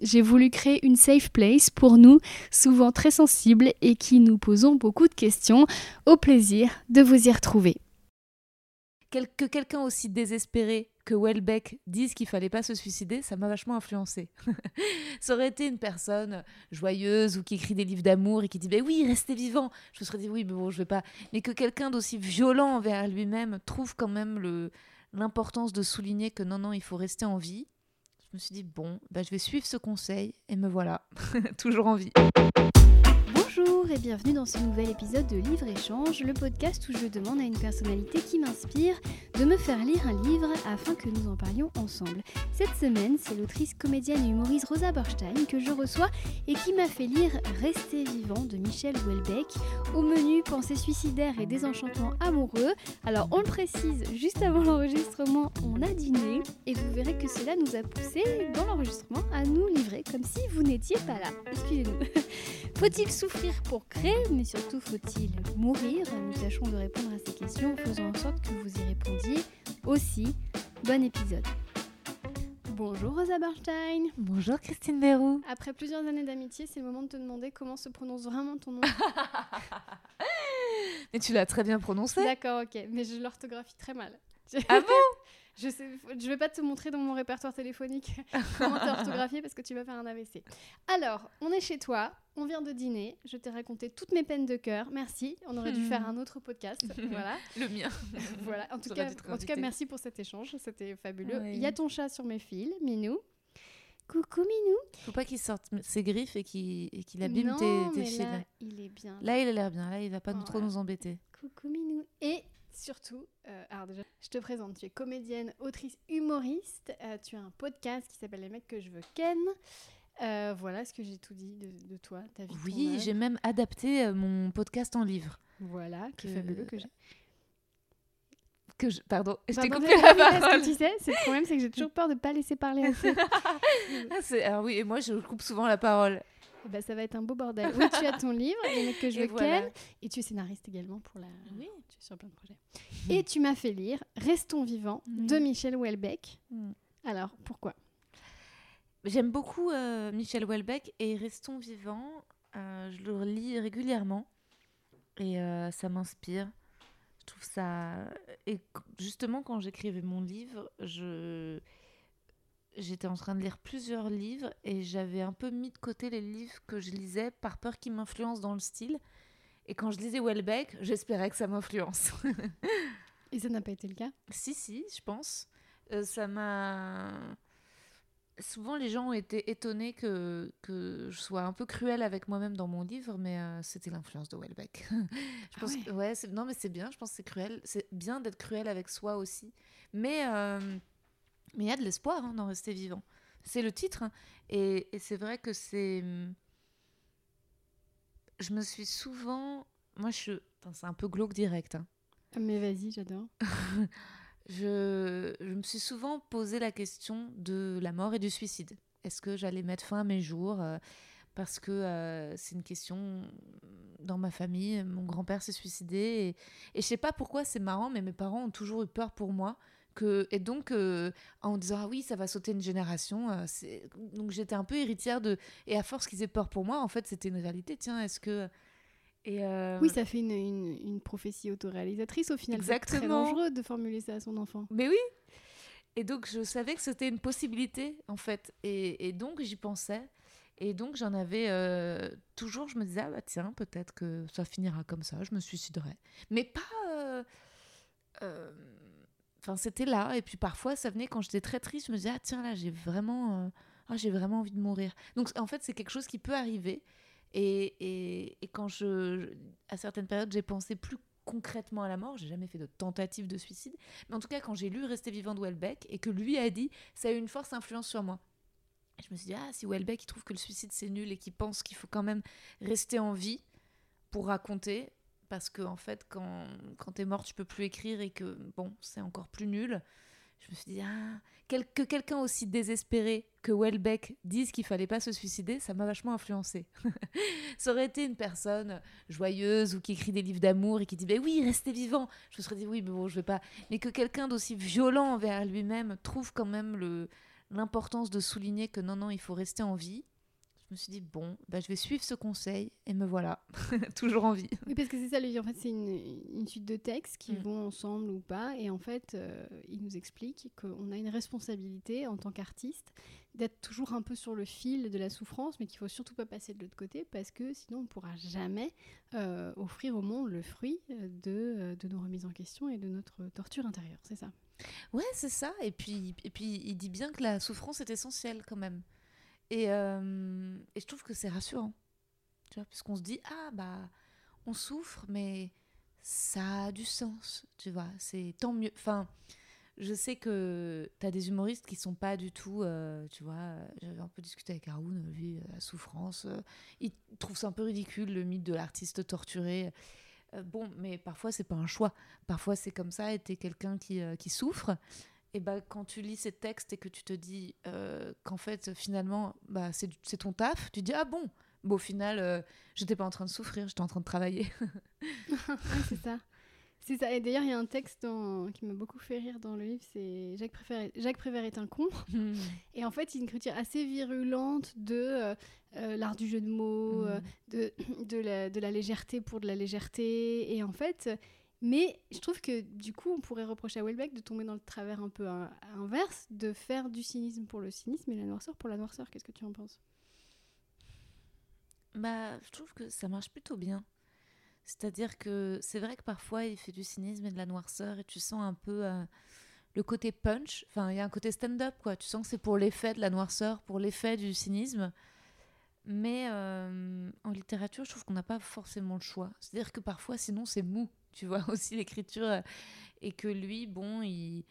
J'ai voulu créer une safe place pour nous, souvent très sensibles et qui nous posons beaucoup de questions. Au plaisir de vous y retrouver. que quelqu'un aussi désespéré que Welbeck dise qu'il fallait pas se suicider, ça m'a vachement influencé. ça aurait été une personne joyeuse ou qui écrit des livres d'amour et qui dit ben oui, restez vivant. Je me serais dit oui, mais bon, je vais pas. Mais que quelqu'un d'aussi violent envers lui-même trouve quand même le l'importance de souligner que non non, il faut rester en vie je me suis dit, bon, bah, je vais suivre ce conseil et me voilà, toujours en vie. Bonjour et bienvenue dans ce nouvel épisode de Livre Échange, le podcast où je demande à une personnalité qui m'inspire de me faire lire un livre afin que nous en parlions ensemble. Cette semaine, c'est l'autrice, comédienne et humoriste Rosa Borstein que je reçois et qui m'a fait lire Rester vivant de Michel Houellebecq. Au menu, pensée suicidaire et désenchantement amoureux. Alors on le précise, juste avant l'enregistrement, on a dîné et vous verrez que cela nous a poussé dans l'enregistrement à nous livrer comme si vous n'étiez pas là. Excusez-nous. Faut-il souffrir pour créer, mais surtout faut-il mourir Nous tâchons de répondre à ces questions en faisant en sorte que vous y répondiez aussi. Bon épisode. Bonjour Rosa Bernstein. Bonjour Christine Berrou. Après plusieurs années d'amitié, c'est le moment de te demander comment se prononce vraiment ton nom. mais tu l'as très bien prononcé. D'accord, ok, mais je l'orthographie très mal. Ah bon? Je sais, je vais pas te montrer dans mon répertoire téléphonique comment t'es orthographié parce que tu vas faire un AVC. Alors, on est chez toi, on vient de dîner, je t'ai raconté toutes mes peines de cœur. Merci, on aurait dû faire hmm. un autre podcast. voilà. Le mien. voilà. En tout, cas, en tout cas, merci pour cet échange, c'était fabuleux. Il y a ton chat sur mes fils, Minou. Coucou Minou. Faut pas qu'il sorte ses griffes et qu'il abîme tes, tes fils. Là, il est bien. Là, il a l'air bien. Là, il va pas trop nous embêter. Coucou Minou. Et surtout, euh, alors déjà, je te présente, tu es comédienne, autrice, humoriste, euh, tu as un podcast qui s'appelle Les mecs que je veux ken. Euh, voilà ce que j'ai tout dit de, toi, ta vie. Oui, j'ai même adapté mon podcast en livre. Voilà, qui est fabuleux que j'ai. Que je... Pardon, je t'ai coupé la parole. tu sais, c'est le problème, c'est que j'ai toujours peur de ne pas laisser parler assez. ah, alors oui, et moi je coupe souvent la parole. Eh ben, ça va être un beau bordel. Oui, tu as ton livre, Les mecs que je veux ken, et tu es scénariste également pour la. Oui. Tu es sur plein de projets. Et tu m'as fait lire Restons vivants de Michel Houellebecq. Mm. Alors, pourquoi? J'aime beaucoup euh, Michel Houellebecq et Restons vivants. Euh, je le lis régulièrement et euh, ça m'inspire. Je trouve ça. Et justement, quand j'écrivais mon livre, je j'étais en train de lire plusieurs livres et j'avais un peu mis de côté les livres que je lisais par peur qu'ils m'influencent dans le style. Et quand je lisais Welbeck, j'espérais que ça m'influence. et ça n'a pas été le cas? Si, si, je pense. Euh, ça m'a. Souvent, les gens ont été étonnés que, que je sois un peu cruelle avec moi-même dans mon livre, mais euh, c'était l'influence de Welbeck. je ah pense ouais. ouais non, mais c'est bien, je pense que c'est cruel. C'est bien d'être cruel avec soi aussi. Mais euh, mais il y a de l'espoir hein, d'en rester vivant. C'est le titre. Hein. Et, et c'est vrai que c'est. Hum, je me suis souvent. Moi, je. C'est un peu glauque direct. Hein. Mais vas-y, j'adore. je, je me suis souvent posé la question de la mort et du suicide. Est-ce que j'allais mettre fin à mes jours euh, Parce que euh, c'est une question dans ma famille. Mon grand-père s'est suicidé. Et, et je sais pas pourquoi c'est marrant, mais mes parents ont toujours eu peur pour moi et donc euh, en disant ah oui ça va sauter une génération euh, donc j'étais un peu héritière de et à force qu'ils aient peur pour moi en fait c'était une réalité tiens est-ce que et euh, Oui, ça fait une, une, prophétie autoréalisatrice au final. Exactement. C'est très dangereux de formuler ça à son enfant. Mais oui. Et donc je savais que c'était une possibilité en fait. Et, et donc j'y pensais. Et donc j'en avais toujours, je me disais, ah bah tiens, peut-être que ça finira comme ça, je me suiciderai. Mais pas Enfin, c'était là. Et puis parfois, ça venait quand j'étais très triste. Je me disais, ah tiens, là, j'ai vraiment, euh, ah, j'ai vraiment envie de mourir. Donc, en fait, c'est quelque chose qui peut arriver. Et, et, et, quand je, à certaines périodes, j'ai pensé plus concrètement à la mort. J'ai jamais fait de tentative de suicide. Mais en tout cas, quand j'ai lu Rester vivant de Welbeck et que lui a dit, ça a eu une force influence sur moi. je me suis dit, ah, si Welbeck il trouve que le suicide c'est nul et qu'il pense qu'il faut quand même rester en vie pour raconter, parce que en fait, quand, quand t'es morte, tu peux plus écrire et que bon, c'est encore plus nul. Je me suis dit, ah, que quelqu'un aussi désespéré que Welbeck dise qu'il fallait pas se suicider, ça m'a vachement influencé. ça aurait été une personne joyeuse ou qui écrit des livres d'amour et qui dit, ben oui, restez vivant. Je me serais dit, oui, mais bon, je vais pas. Mais que quelqu'un d'aussi violent envers lui-même trouve quand même l'importance de souligner que non, non, il faut rester en vie je me suis dit, bon, bah, je vais suivre ce conseil et me voilà, toujours en vie. Oui, parce que c'est ça, le En fait, c'est une, suite de textes qui mm. vont ensemble ou pas. Et en fait, euh, il nous explique qu'on a une responsabilité en tant qu'artiste d'être toujours un peu sur le fil de la souffrance, mais qu'il faut surtout pas passer de l'autre côté parce que sinon on ne pourra jamais euh, offrir au monde le fruit de, de nos remises en question et de notre torture intérieure. C'est ça. Ouais, c'est ça. Et puis, et puis, il dit bien que la souffrance est essentielle quand même. Et, euh, et je trouve que c'est rassurant. Tu vois, parce qu'on se dit, ah bah, on souffre, mais ça a du sens, tu vois, c'est tant mieux. Enfin, je sais que tu as des humoristes qui sont pas du tout, euh, tu vois, j'avais un peu discuté avec Haroun, lui, la souffrance, euh, il trouve ça un peu ridicule, le mythe de l'artiste torturé. bon, mais parfois c'est pas un choix, parfois c'est comme ça, et tu quelqu'un qui, qui souffre, et bah, quand tu lis ces textes et que tu te dis euh, qu'en fait, finalement, bah, c'est ton taf, tu dis Ah bon, bon, au final, euh, j'étais pas en train de souffrir, j'étais en train de travailler. c'est ça. C'est ça. Et d'ailleurs, il y a un texte qui m'a beaucoup fait rire dans le livre c'est Jacques Prévert, Jacques Prévert est un con. Et en fait, c'est une écriture assez virulente de euh, l'art du jeu de mots, hmm. de, de, la, de la légèreté pour de la légèreté. Et en fait, mais je trouve que du coup, on pourrait reprocher à Welbeck de tomber dans le travers un peu inverse, de faire du cynisme pour le cynisme et la noirceur pour la noirceur. Qu'est-ce que tu en penses? Bah, je trouve que ça marche plutôt bien. C'est-à-dire que c'est vrai que parfois il fait du cynisme et de la noirceur et tu sens un peu euh, le côté punch. Enfin, il y a un côté stand-up, quoi. Tu sens que c'est pour l'effet de la noirceur, pour l'effet du cynisme. Mais euh, en littérature, je trouve qu'on n'a pas forcément le choix. C'est-à-dire que parfois, sinon, c'est mou tu vois, aussi l'écriture. Euh, et que lui, bon, il,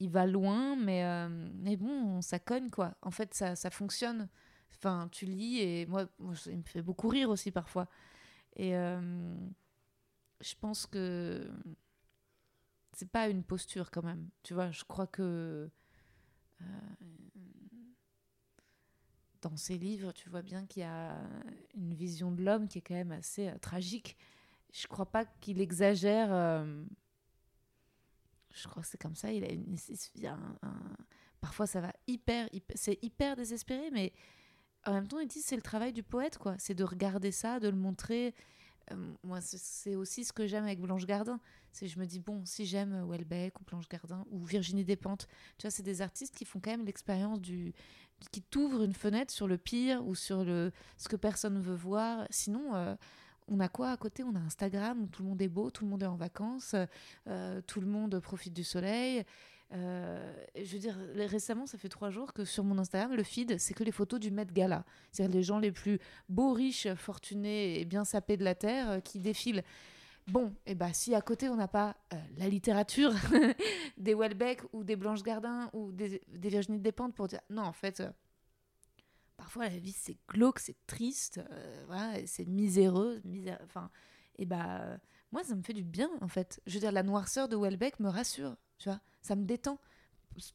il va loin, mais, euh, mais bon, ça cogne, quoi. En fait, ça, ça fonctionne. Enfin, tu lis, et moi, il me fait beaucoup rire aussi parfois. Et euh, je pense que c'est pas une posture quand même. Tu vois, je crois que dans ses livres, tu vois bien qu'il y a une vision de l'homme qui est quand même assez tragique je crois pas qu'il exagère. Euh, je crois que c'est comme ça. Il a parfois ça va hyper, c'est hyper désespéré, mais en même temps il dit c'est le travail du poète quoi. C'est de regarder ça, de le montrer. Euh, moi c'est aussi ce que j'aime avec Blanche Gardin. C'est je me dis bon si j'aime Welbeck ou Blanche Gardin ou Virginie Despentes, tu vois c'est des artistes qui font quand même l'expérience du qui t'ouvrent une fenêtre sur le pire ou sur le ce que personne veut voir. Sinon euh, on a quoi à côté? On a Instagram où tout le monde est beau, tout le monde est en vacances, euh, tout le monde profite du soleil. Euh, je veux dire, récemment, ça fait trois jours que sur mon Instagram, le feed, c'est que les photos du Met Gala. C'est-à-dire les gens les plus beaux, riches, fortunés et bien sapés de la Terre euh, qui défilent. Bon, et eh ben, si à côté on n'a pas la littérature des Welbeck ou des Blanche Gardin ou des, des Virginie Despentes pour dire non, en fait, parfois la vie c'est glauque, c'est triste, euh, voilà, c'est miséreux, enfin, et bah moi ça me fait du bien en fait. Je veux dire, la noirceur de Welbeck me rassure, tu vois, ça me détend.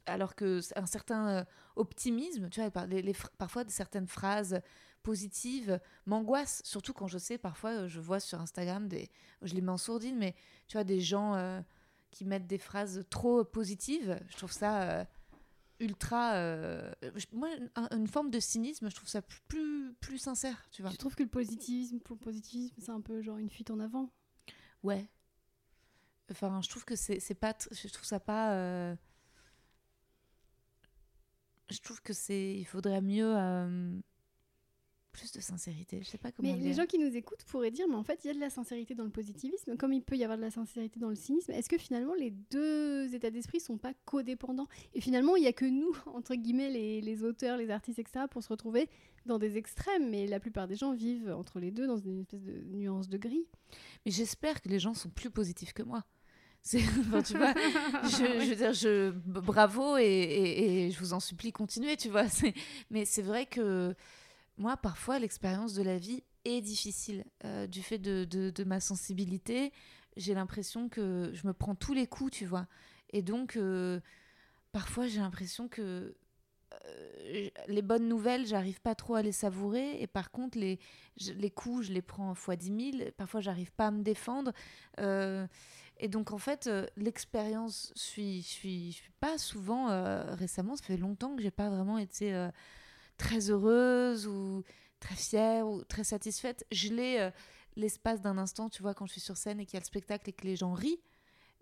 Alors que un certain euh, optimisme, tu vois, les, parfois certaines phrases positives m'angoissent, surtout quand je sais, parfois euh, je vois sur Instagram, des, je les mets en sourdine, mais tu vois, des gens qui mettent des phrases trop positives, je trouve ça ultra. Euh, moi, une forme de cynisme, je trouve ça plus, plus sincère, tu vois. Tu trouves que le positivisme, pour le positivisme, c'est un peu genre une fuite en avant? Ouais. Enfin, je trouve que c'est pas. Je trouve ça pas. Euh, je trouve que c'est. Il faudrait mieux. Euh, plus de sincérité. Je sais pas comment. Mais les gens qui nous écoutent pourraient dire, mais en fait, il y a de la sincérité dans le positivisme, comme il peut y avoir de la sincérité dans le cynisme. Est-ce que finalement les deux états d'esprit sont pas codépendants? Et finalement, il y a que nous, entre guillemets, les, les, auteurs, les artistes, etc., pour se retrouver dans des extrêmes. Mais la plupart des gens vivent entre les deux dans une espèce de nuance de gris. Mais j'espère que les gens sont plus positifs que moi. Enfin, tu vois, je, je, veux dire, je, bravo et, et, et, je vous en supplie, continuez, tu vois. Mais c'est vrai que moi, parfois, l'expérience de la vie est difficile euh, du fait de, ma sensibilité. J'ai l'impression que je me prends tous les coups, tu vois. Et donc, euh, parfois, j'ai l'impression que euh, les bonnes nouvelles, j'arrive pas trop à les savourer. Et par contre, les, coups, je les prends fois 10 000. Parfois, j'arrive pas à me défendre. Et donc, en fait, l'expérience, je suis, suis, je suis pas souvent. récemment, ça fait longtemps que j'ai pas vraiment été très heureuse ou très fière ou très satisfaite. Je l'ai euh, l'espace d'un instant, tu vois, quand je suis sur scène et qu'il y a le spectacle et que les gens rient.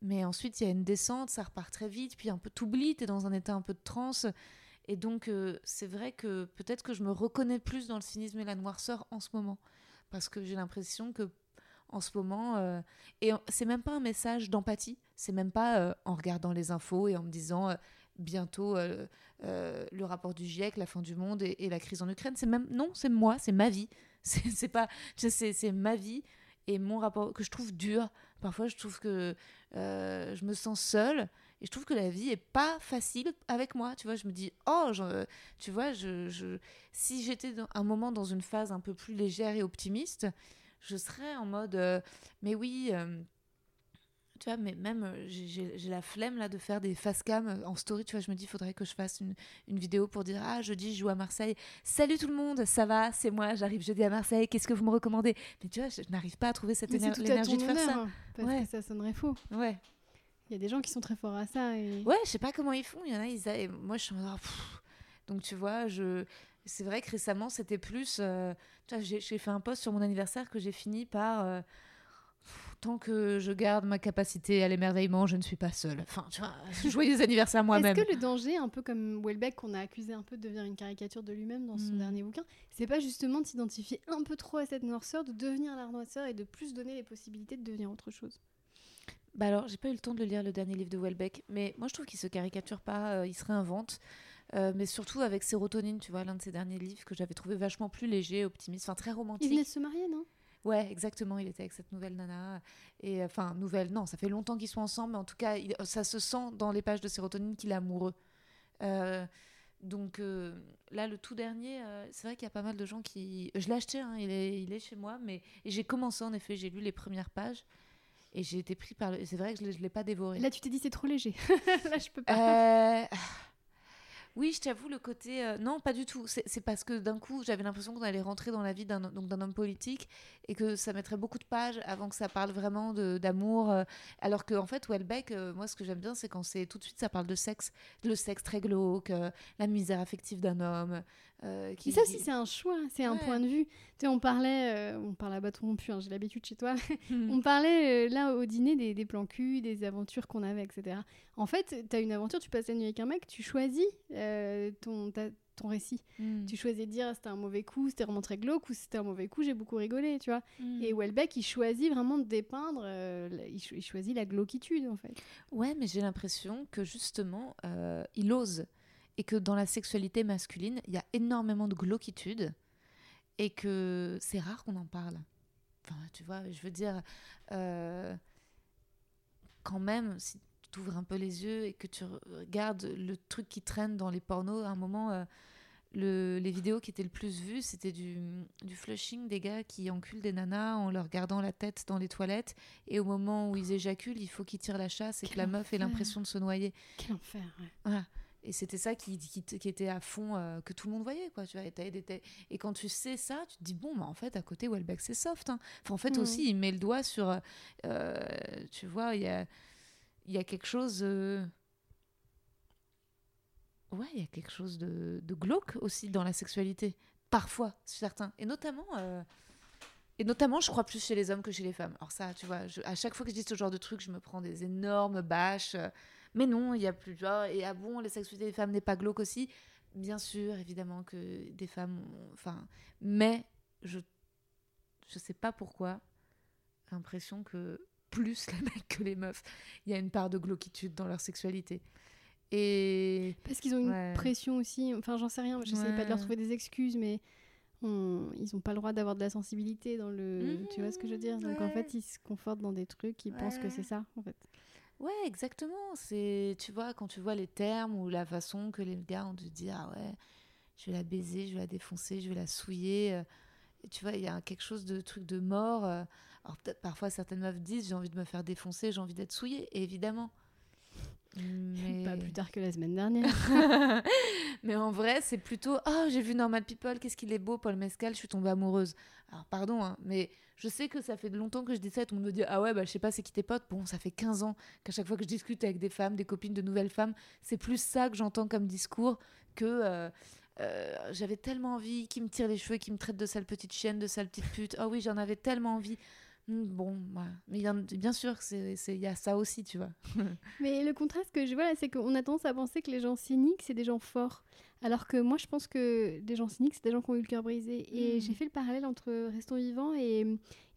Mais ensuite, il y a une descente, ça repart très vite, puis un peu t'oublies, t'es dans un état un peu de transe. Et donc, euh, c'est vrai que peut-être que je me reconnais plus dans le cynisme et la noirceur en ce moment. Parce que j'ai l'impression que en ce moment, euh, et c'est même pas un message d'empathie, c'est même pas en regardant les infos et en me disant bientôt euh, euh, le rapport du GIEC, la fin du monde et, la crise en Ukraine. C'est même non, c'est moi, c'est ma vie. C'est pas, c'est ma vie et mon rapport que je trouve dur. Parfois, je trouve que euh, je me sens seule et je trouve que la vie est pas facile avec moi. Tu vois, je me dis oh, tu vois, je, je- si j'étais un moment dans une phase un peu plus légère et optimiste, je serais en mode mais oui. Tu vois, mais même euh, j'ai- la flemme là de faire des face cam euh, en story. Tu vois, je me dis, il faudrait que je fasse une, une vidéo pour dire Ah, jeudi, je joue à Marseille. Salut tout le monde, ça va, c'est moi, j'arrive jeudi à Marseille. Qu'est-ce que vous me recommandez? Mais tu vois, je, je n'arrive pas à trouver cette Mais c'est éner- tout à l'énergie ton de faire ça. honneur, parce Ouais. que ça sonnerait faux. Ouais. Il y a des gens qui sont très forts à ça. Et... Ouais, je sais pas comment ils font. Il y en a, ils a- et moi je suis en mode, pff. donc tu vois, je c'est vrai que récemment c'était plus. euh, tu vois, j'ai fait un post sur mon anniversaire que j'ai fini par. euh, Tant que je garde ma capacité à l'émerveillement, je ne suis pas seule. Enfin, tu vois, joyeux anniversaire moi-même. Est-ce que le danger, un peu comme Welbeck, qu'on a accusé un peu de devenir une caricature de lui-même dans son Mm. dernier bouquin, c'est pas justement de s'identifier un peu trop à cette noirceur, de devenir la noirceur et de plus donner les possibilités de devenir autre chose? Bah alors, j'ai pas eu le temps de le lire, le dernier livre de Welbeck, mais moi je trouve qu'il se caricature pas, euh, il se réinvente. Euh, mais surtout avec Sérotonine, tu vois, l'un de ses derniers livres que j'avais trouvé vachement plus léger, optimiste, enfin très Il romantique. venait de se marier, non? Ouais, exactement. Il était avec cette nouvelle nana. Et enfin, nouvelle, non, ça fait longtemps qu'ils sont ensemble, mais en tout cas, il- ça se sent dans les pages de sérotonine qu'il est amoureux. Euh, donc euh, là, le tout dernier, euh, c'est vrai qu'il y a pas mal de gens qui. Je l'ai acheté, hein, il, est, il est chez moi, mais j'ai commencé en effet, j'ai lu les premières pages et j'ai été pris par. le- C'est vrai que je ne l'ai pas dévoré. Là, tu t'es dit, c'est trop léger. Là, je peux pas. Oui, je t'avoue, le côté. euh, Non, pas du tout. C'est parce que d'un coup, j'avais l'impression qu'on allait rentrer dans la vie d'un homme politique et que ça mettrait beaucoup de pages avant que ça parle vraiment d'amour. euh, alors que, en fait, Welbeck, euh, moi, ce que j'aime bien, c'est quand c'est tout de suite, ça parle de sexe. Le sexe très glauque, la misère affective d'un homme. Euh, qui, ça aussi, c'est un choix, c'est un Ouais. point de vue. Tu sais, on parlait, euh, on parle à bâton rompu, hein, j'ai l'habitude chez toi. Hmm. on parlait euh, là au dîner des, des plans cul, des aventures qu'on avait, etc. En fait, tu as une aventure, tu passes la nuit avec un mec, tu choisis ton, ta- ton récit. Mm. Tu choisis de dire c'était un mauvais coup, c'était vraiment très glauque, ou c'était un mauvais coup, j'ai beaucoup rigolé, tu vois. Mm. Et Welbeck, il choisit vraiment de dépeindre, euh, il, cho- il choisit la glauquitude, en fait. Ouais, mais j'ai l'impression que justement, euh, il ose. Et que dans la sexualité masculine, il y a énormément de glauquitude. Et que c'est rare qu'on en parle. Enfin, tu vois, je veux dire, euh, quand même, si tu ouvres un peu les yeux et que tu regardes le truc qui traîne dans les pornos, à un moment, euh, le- les vidéos qui étaient le plus vues, c'était du, du flushing des gars qui enculent des nanas en leur gardant la tête dans les toilettes. Et au moment où ils éjaculent, il faut qu'ils tirent la chasse et que la meuf ait l'impression de se noyer. Quel enfer, ouais. Voilà. Et c'était ça qui, qui, qui était à fond, euh, que tout le monde voyait, quoi. Tu vois, et, quand tu sais ça, tu te dis, bon, bah, en fait, à côté, Welbeck, c'est soft. hein. Enfin, en fait, Mhm. aussi, il met le doigt sur. euh, tu vois, il y a, y a quelque chose. euh, Ouais, il y a quelque chose de, de glauque aussi dans la sexualité. Parfois, certains. Et notamment. euh, Et notamment, je crois plus chez les hommes que chez les femmes. Alors ça, tu vois, je- à chaque fois que je dis ce genre de truc, je me prends des énormes bâches. Mais non, il y a plus genre et ah bon, la sexualité des femmes n'est pas glauque aussi. Bien sûr, évidemment que des femmes, ont- enfin, mais je je sais pas pourquoi, l'impression que plus les mecs que les meufs, il y a une part de glauquitude dans leur sexualité. Et Parce qu'ils ont une Ouais. pression aussi. Enfin, j'en sais rien. J'essaie pas de leur Ouais. trouver des excuses, mais on- ils ont pas le droit d'avoir de la sensibilité dans le. Tu vois ce que je veux dire? Donc en ouais. fait, ils se confortent dans des trucs. Ils pensent que Ouais. c'est ça, en fait. Ouais, exactement. C'est, tu vois, quand tu vois les termes ou la façon que les gars ont de dire, ah ouais, je vais la baiser, je vais la défoncer, je vais la souiller. euh, tu vois, il y a quelque chose de truc de mort. euh. Alors parfois certaines meufs disent j'ai envie de me faire défoncer, j'ai envie d'être souillée, et évidemment. Mais... Pas plus tard que la semaine dernière. Mais en vrai, c'est plutôt Oh, j'ai vu Normal People, qu'est-ce qu'il est beau, Paul Mescal, je suis tombée amoureuse. Alors, pardon, hein, mais je sais que ça fait longtemps que je dis ça et tout le monde me dit Ah ouais, bah je sais pas, c'est qui tes potes Bon, ça fait 15 ans qu'à chaque fois que je discute avec des femmes, des copines de nouvelles femmes, c'est plus ça que j'entends comme discours que. euh, euh, j'avais tellement envie qu'il me tire les cheveux, qu'il me traite de sale petite chienne, de sale petite pute. Oh oui, j'en avais tellement envie. Hmm, Bon, voilà. mais y bien sûr, il y a ça aussi, tu vois. Mais le contraste que je vois là, c'est qu'on a tendance à penser que les gens cyniques, c'est des gens forts. Alors que moi, je pense que des gens cyniques, c'est des gens qui ont eu le cœur brisé. Et Mm. j'ai fait le parallèle entre Restons vivants et,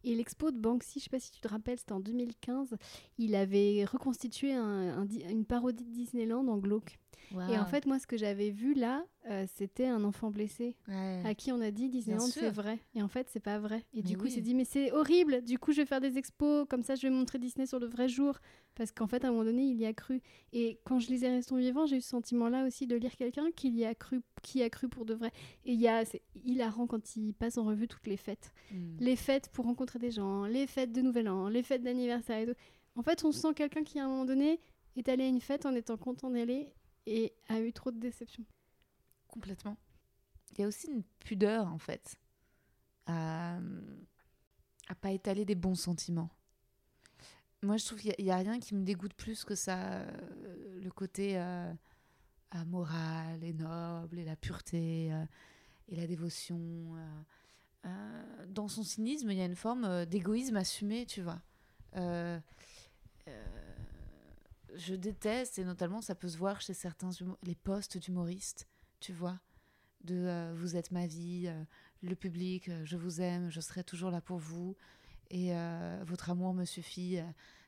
et l'expo de Banksy. Je sais pas si tu te rappelles, c'était en 2015. Il avait reconstitué un- un di- une parodie de Disneyland en glauque. Et en fait, moi, ce que j'avais vu là, euh, c'était un enfant blessé Ouais. à qui on a dit Disneyland c'est vrai. Et en fait, c'est pas vrai. Et Mais du coup, il s'est dit mais c'est horrible. Du coup, je vais faire des expos comme ça, je vais montrer Disney sur le vrai jour parce qu'en fait, à un moment donné, il y a cru. Et quand je lisais Restons vivants, j'ai eu ce sentiment-là aussi de lire quelqu'un qui y a cru, qui a cru pour de vrai. Et il y a, c'est hilarant quand il passe en revue toutes les fêtes, Hmm. les fêtes pour rencontrer des gens, les fêtes de Nouvel An, les fêtes d'anniversaire et tout. En fait, on sent quelqu'un qui à un moment donné est allé à une fête en étant content d'aller et a eu trop de déceptions. Complètement. Il y a aussi une pudeur, en fait, à, à pas étaler des bons sentiments. Moi, je trouve qu'il n'y a, rien qui me dégoûte plus que ça, euh, le côté euh, amoral et noble, et la pureté, euh, et la dévotion. dans son cynisme, il y a une forme d'égoïsme assumé, tu vois. Je déteste, et notamment ça peut se voir chez certains les postes d'humoristes, tu vois, de euh, vous êtes ma vie, euh, le public, euh, je vous aime, je serai toujours là pour vous, et votre amour me suffit,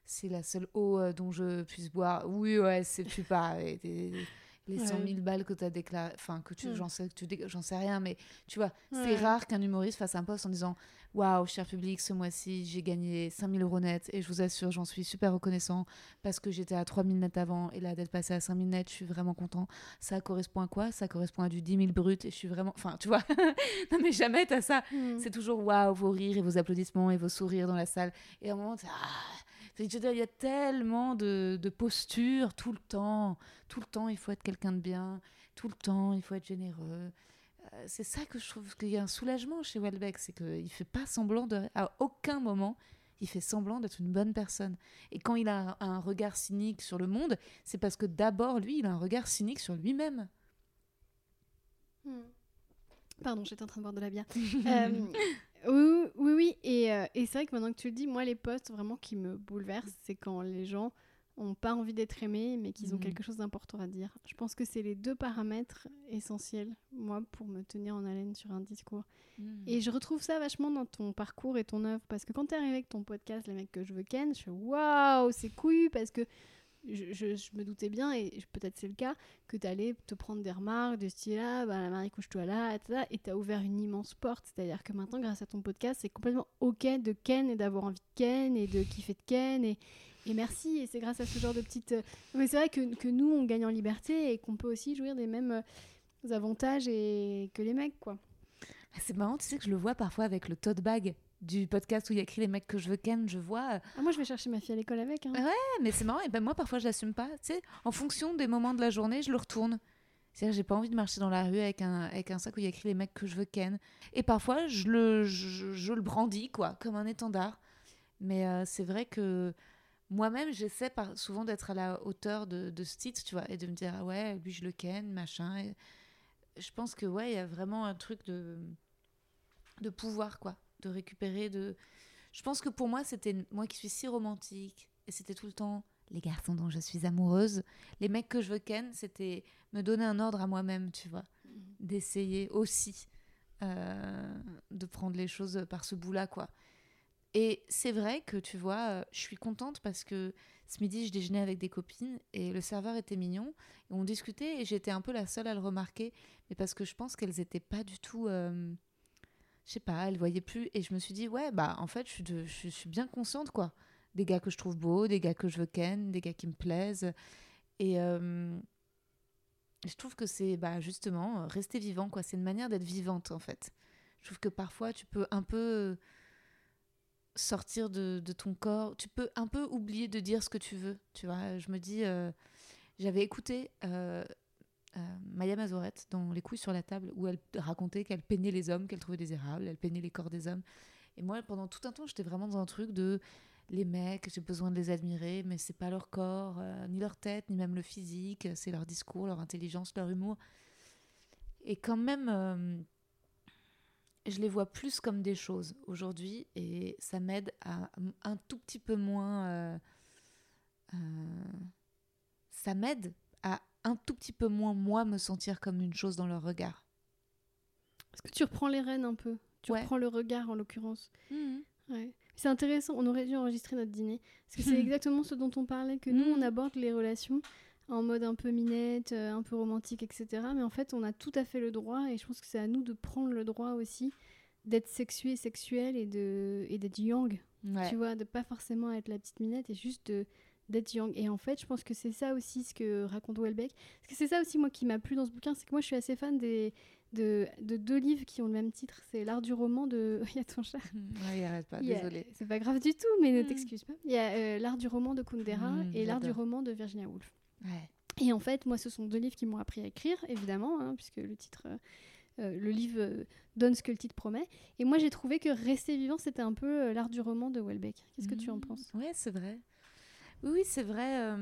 c'est la seule eau dont je puisse boire. Oui, ouais, c'est plus pas. Les 100 000 Ouais. balles que tu as déclaré, enfin, que tu, Mm. j'en sais, que tu dé- j'en sais rien, mais tu vois, c'est Ouais. rare qu'un humoriste fasse un post en disant Waouh, cher public, ce mois-ci, j'ai gagné 5000 euros net et je vous assure, j'en suis super reconnaissant parce que j'étais à 3000 net avant et là, d'être passé à 5000 net, je suis vraiment content. Ça correspond à quoi? Ça correspond à du 10 000 brut et je suis vraiment. Enfin, tu vois, non, mais jamais t'as ça. Mm. C'est toujours waouh, vos rires et vos applaudissements et vos sourires dans la salle. Et à un moment, ah Il y a tellement de, postures tout le temps. Tout le temps, il faut être quelqu'un de bien. Tout le temps, il faut être généreux. Euh, c'est ça que je trouve qu'il y a un soulagement chez Welbeck, c'est qu'il fait pas semblant de. À aucun moment, il fait semblant d'être une bonne personne. Et quand il a un, un regard cynique sur le monde, c'est parce que d'abord, lui, il a un regard cynique sur lui-même. Hmm. Pardon, j'étais en train de boire de la bière. Euh, oui, oui, oui. Et, euh, et c'est vrai que maintenant que tu le dis, moi, les posts vraiment qui me bouleversent, c'est quand les gens ont pas envie d'être aimés, mais qu'ils ont Mhm. quelque chose d'important à dire. Je pense que c'est les deux paramètres essentiels, moi, pour me tenir en haleine sur un discours. Et je retrouve ça vachement dans ton parcours et ton œuvre. Parce que quand tu es arrivé avec ton podcast, Les mecs que je veux ken, je fais waouh, c'est couillu. Parce que je, me doutais bien, et peut-être c'est le cas, que tu allais te prendre des remarques de style ah, bah, Marie couche-toi là. Et tu as ouvert une immense porte. C'est-à-dire que maintenant, grâce à ton podcast, c'est complètement ok de ken et d'avoir envie de ken et de kiffer de ken. Et, merci. Et c'est grâce à ce genre de petites. euh, Mais c'est vrai que, que nous, on gagne en liberté et qu'on peut aussi jouir des mêmes euh, avantages et que les mecs, quoi. Ah, C'est marrant, tu sais que je le vois parfois avec le tote bag du podcast où il y a écrit les mecs que je veux ken. Je vois. euh, Ah, moi, je vais chercher ma fille à l'école avec. Hein. Ouais. mais c'est marrant. Et ben moi, parfois, je l'assume pas. Tu sais, en fonction des moments de la journée, je le retourne. C'est-à-dire, j'ai pas envie de marcher dans la rue avec un, avec un sac où il y a écrit les mecs que je veux ken. Et parfois, je le, je, je le brandis, quoi, comme un étendard. Mais euh, c'est vrai que moi-même, j'essaie par, souvent d'être à la hauteur de, de ce titre, tu vois, et de me dire, ah ouais, lui, je le ken, machin. Et je pense que, ouais, il y a vraiment un truc de, de pouvoir, quoi, de récupérer, de. Je pense que pour moi, c'était moi qui suis si romantique, et c'était tout le temps les garçons dont je suis amoureuse, les mecs que je veux ken, c'était me donner un ordre à moi-même, tu vois, d'essayer aussi euh, de prendre les choses par ce bout-là, quoi. Et c'est vrai que, tu vois, euh, je suis contente parce que ce midi, je déjeunais avec des copines et le serveur était mignon. Et on discutait et j'étais un peu la seule à le remarquer. Mais parce que je pense qu'elles étaient pas du tout. euh, je sais pas, elles voyaient plus. Et je me suis dit, ouais, bah en fait, je suis, je suis bien consciente, quoi. Des gars que je trouve beaux, des gars que je veux ken, des gars qui me plaisent. Et euh, je trouve que c'est bah, justement euh, rester vivant, quoi. C'est une manière d'être vivante, en fait. Je trouve que parfois, tu peux un peu sortir de, de, ton corps. Tu peux un peu oublier de dire ce que tu veux. Tu vois, je me dis, euh, j'avais écouté euh, euh, Maya Mazorette dans Les couilles sur la table où elle racontait qu'elle peignait les hommes, qu'elle trouvait désirables, elle peignait les corps des hommes. Et moi, pendant tout un temps, j'étais vraiment dans un truc de les mecs, j'ai besoin de les admirer, mais c'est pas leur corps, ni leur tête, ni même le physique, c'est leur discours, leur intelligence, leur humour. Et quand même, je les vois plus comme des choses aujourd'hui et ça m'aide à un tout petit peu moins. Euh, euh, ça m'aide à un tout petit peu moins, moi, me sentir comme une chose dans leur regard. Est-ce que tu reprends les rênes un peu Tu reprends le regard en l'occurrence. Mmh. Ouais. C'est intéressant, on aurait dû enregistrer notre dîner. Parce que c'est exactement ce dont on parlait, que nous, on mmh. aborde les relations en mode un peu minette, euh, un peu romantique, etc. Mais en fait, on a tout à fait le droit, et je pense que c'est à nous de prendre le droit aussi d'être sexué, sexuel et de et d'être young. Tu vois, de pas forcément être la petite minette et juste de d'être young. Et en fait, je pense que c'est ça aussi ce que raconte Welbeck. Parce que c'est ça aussi, moi, qui m'a plu dans ce bouquin, c'est que moi, je suis assez fan des, de, de, deux livres qui ont le même titre. C'est L'art du roman de. Il y a ton chat. il arrête pas, désolé. C'est pas grave du tout, mais ne hmm. t'excuse pas. Il y a euh, L'art du roman de Kundera hmm, et L'art du roman de Virginia Woolf. Ouais. Et en fait, moi, ce sont deux livres qui m'ont appris à écrire, évidemment, hein, puisque le titre, euh, euh, le livre donne ce que le titre promet. Et moi, j'ai trouvé que Rester vivant, c'était un peu l'art du roman de Welbeck. Qu'est-ce que tu en mmh. penses? Ouais, c'est vrai. Oui, c'est vrai.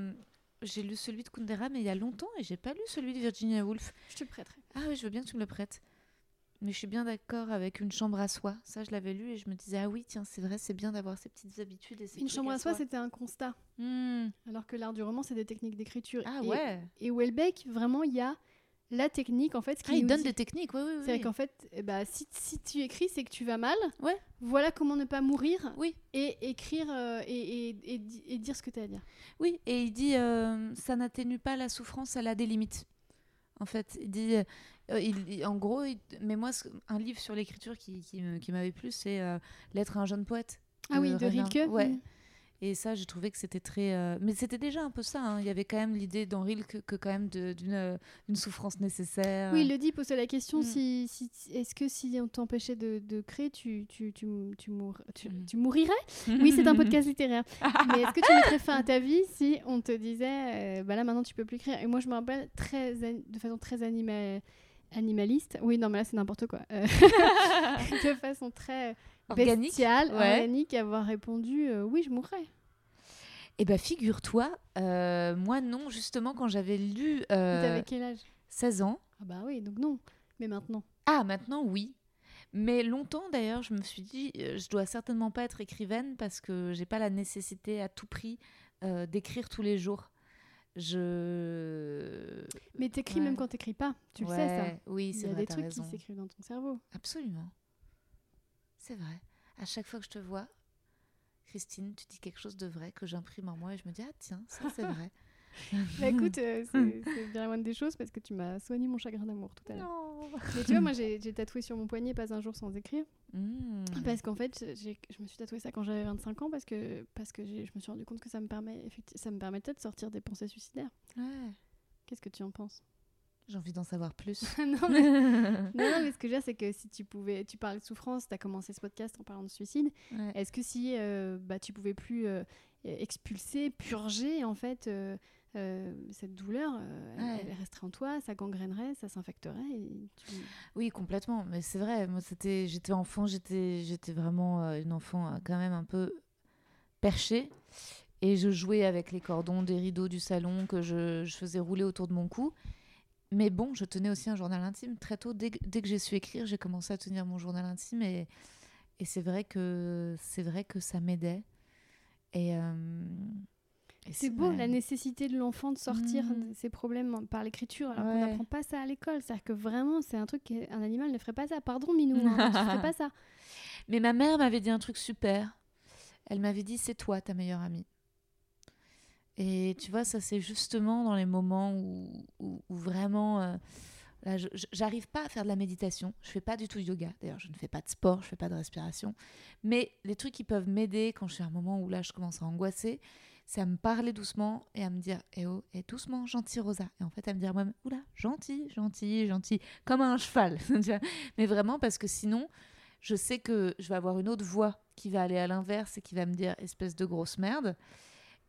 j'ai lu celui de Kundera, mais il y a longtemps, et j'ai pas lu celui de Virginia Woolf. Je te le prêterai. Ah oui, je veux bien que tu me le prêtes. Mais je suis bien d'accord avec une chambre à soi. Ça, je l'avais lu et je me disais, ah oui, tiens, c'est vrai, c'est bien d'avoir ces petites habitudes. Et une chambre à soi, c'était un constat. Mmh. Alors que l'art du roman, c'est des techniques d'écriture. Ah ouais. Et Welbeck, vraiment, il y a la technique en fait. Ce ah, il donne des techniques, oui, oui. C'est vrai qu'en fait, eh bah, si, si, tu écris, c'est que tu vas mal. Ouais. Voilà comment ne pas mourir. Oui. Et écrire euh, et, et, et, dire ce que tu as à dire. Oui, et il dit euh, ça n'atténue pas la souffrance, elle a des limites. En fait, il dit, euh, il, en gros, mais moi, un livre sur l'écriture qui, qui, qui m'avait plu, c'est L'être un jeune poète. Ah oui, de Rilke. Ouais. Et ça, j'ai trouvé que c'était très. Euh, mais c'était déjà un peu ça. Hein. Il y avait quand même l'idée d'Henri que, que, quand même d'une euh, souffrance nécessaire. Oui, il le dit, pose la question mm. si, si est-ce que si on t'empêchait de, de, créer, tu, tu, tu, tu, mm. tu, mourirais? Oui, c'est un podcast littéraire. mais est-ce que tu mettrais fin à ta vie si on te disait, euh, bah là maintenant tu peux plus écrire Et moi, je me rappelle très, de façon très animaliste. Oui, non, mais là c'est n'importe quoi. de façon très organique, bestiale, organique, avoir répondu euh, oui, je mourrais. Eh bien, figure-toi, euh, moi non, justement, quand j'avais lu. Euh, T'avais quel âge? 16 ans. Ah bah oui, donc non. Mais maintenant Ah, maintenant, oui. Mais longtemps, d'ailleurs, je me suis dit, je dois certainement pas être écrivaine parce que j'ai pas la nécessité à tout prix d'écrire tous les jours. Je. Mais t'écris même quand t'écris pas, tu le sais ça. Oui, c'est vrai. Il y a des trucs qui s'écrivent dans ton cerveau. Absolument. C'est vrai. À chaque fois que je te vois, Christine, tu dis quelque chose de vrai que j'imprime en moi et je me dis ah tiens, ça c'est vrai. bah écoute, euh, c'est bien la moindre des choses parce que tu m'as soigné mon chagrin d'amour tout à l'heure. Mais tu vois, moi j'ai tatoué sur mon poignet pas un jour sans écrire. Mmh. Parce qu'en fait, je me suis tatoué ça quand j'avais 25 ans parce que, parce que je me suis rendu compte que ça me, permet, ça me permettait de sortir des pensées suicidaires. Ouais. Qu'est-ce que tu en penses? J'ai envie d'en savoir plus. non, mais... non, mais ce que je veux dire, c'est que si tu pouvais, tu parles de souffrance, tu as commencé ce podcast en parlant de suicide. Est-ce que si euh, bah, tu pouvais plus euh, expulser, purger en fait euh, cette douleur, elle, resterait en toi, ça gangrénerait, ça s'infecterait Oui, complètement. Mais c'est vrai, moi c'était, j'étais enfant, j'étais, j'étais vraiment une enfant quand même un peu perchée. Et je jouais avec les cordons des rideaux du salon que je, je faisais rouler autour de mon cou. Mais bon, je tenais aussi un journal intime. Très tôt, dès, dès que j'ai su écrire, j'ai commencé à tenir mon journal intime et, et c'est vrai que c'est vrai que ça m'aidait. Et, euh, c'est beau la nécessité de l'enfant de sortir mmh. de ses problèmes par l'écriture, alors qu'on n'apprend pas ça à l'école. C'est-à-dire que vraiment, c'est un truc qu'un animal ne ferait pas ça. Pardon, Minou, hein, tu ne ferais pas ça. Mais ma mère m'avait dit un truc super. Elle m'avait dit c'est toi ta meilleure amie. Et tu vois, ça c'est justement dans les moments où, où, vraiment, euh, là, j'arrive pas à faire de la méditation. Je fais pas du tout yoga. D'ailleurs, je ne fais pas de sport, je fais pas de respiration. Mais les trucs qui peuvent m'aider quand je suis à un moment où là, je commence à angoisser, c'est à me parler doucement et à me dire Eh oh, et doucement, gentil Rosa. Et en fait, à me dire moi-même Oula, gentil, gentil, gentil, comme un cheval. Mais vraiment, parce que sinon, je sais que je vais avoir une autre voix qui va aller à l'inverse et qui va me dire Espèce de grosse merde.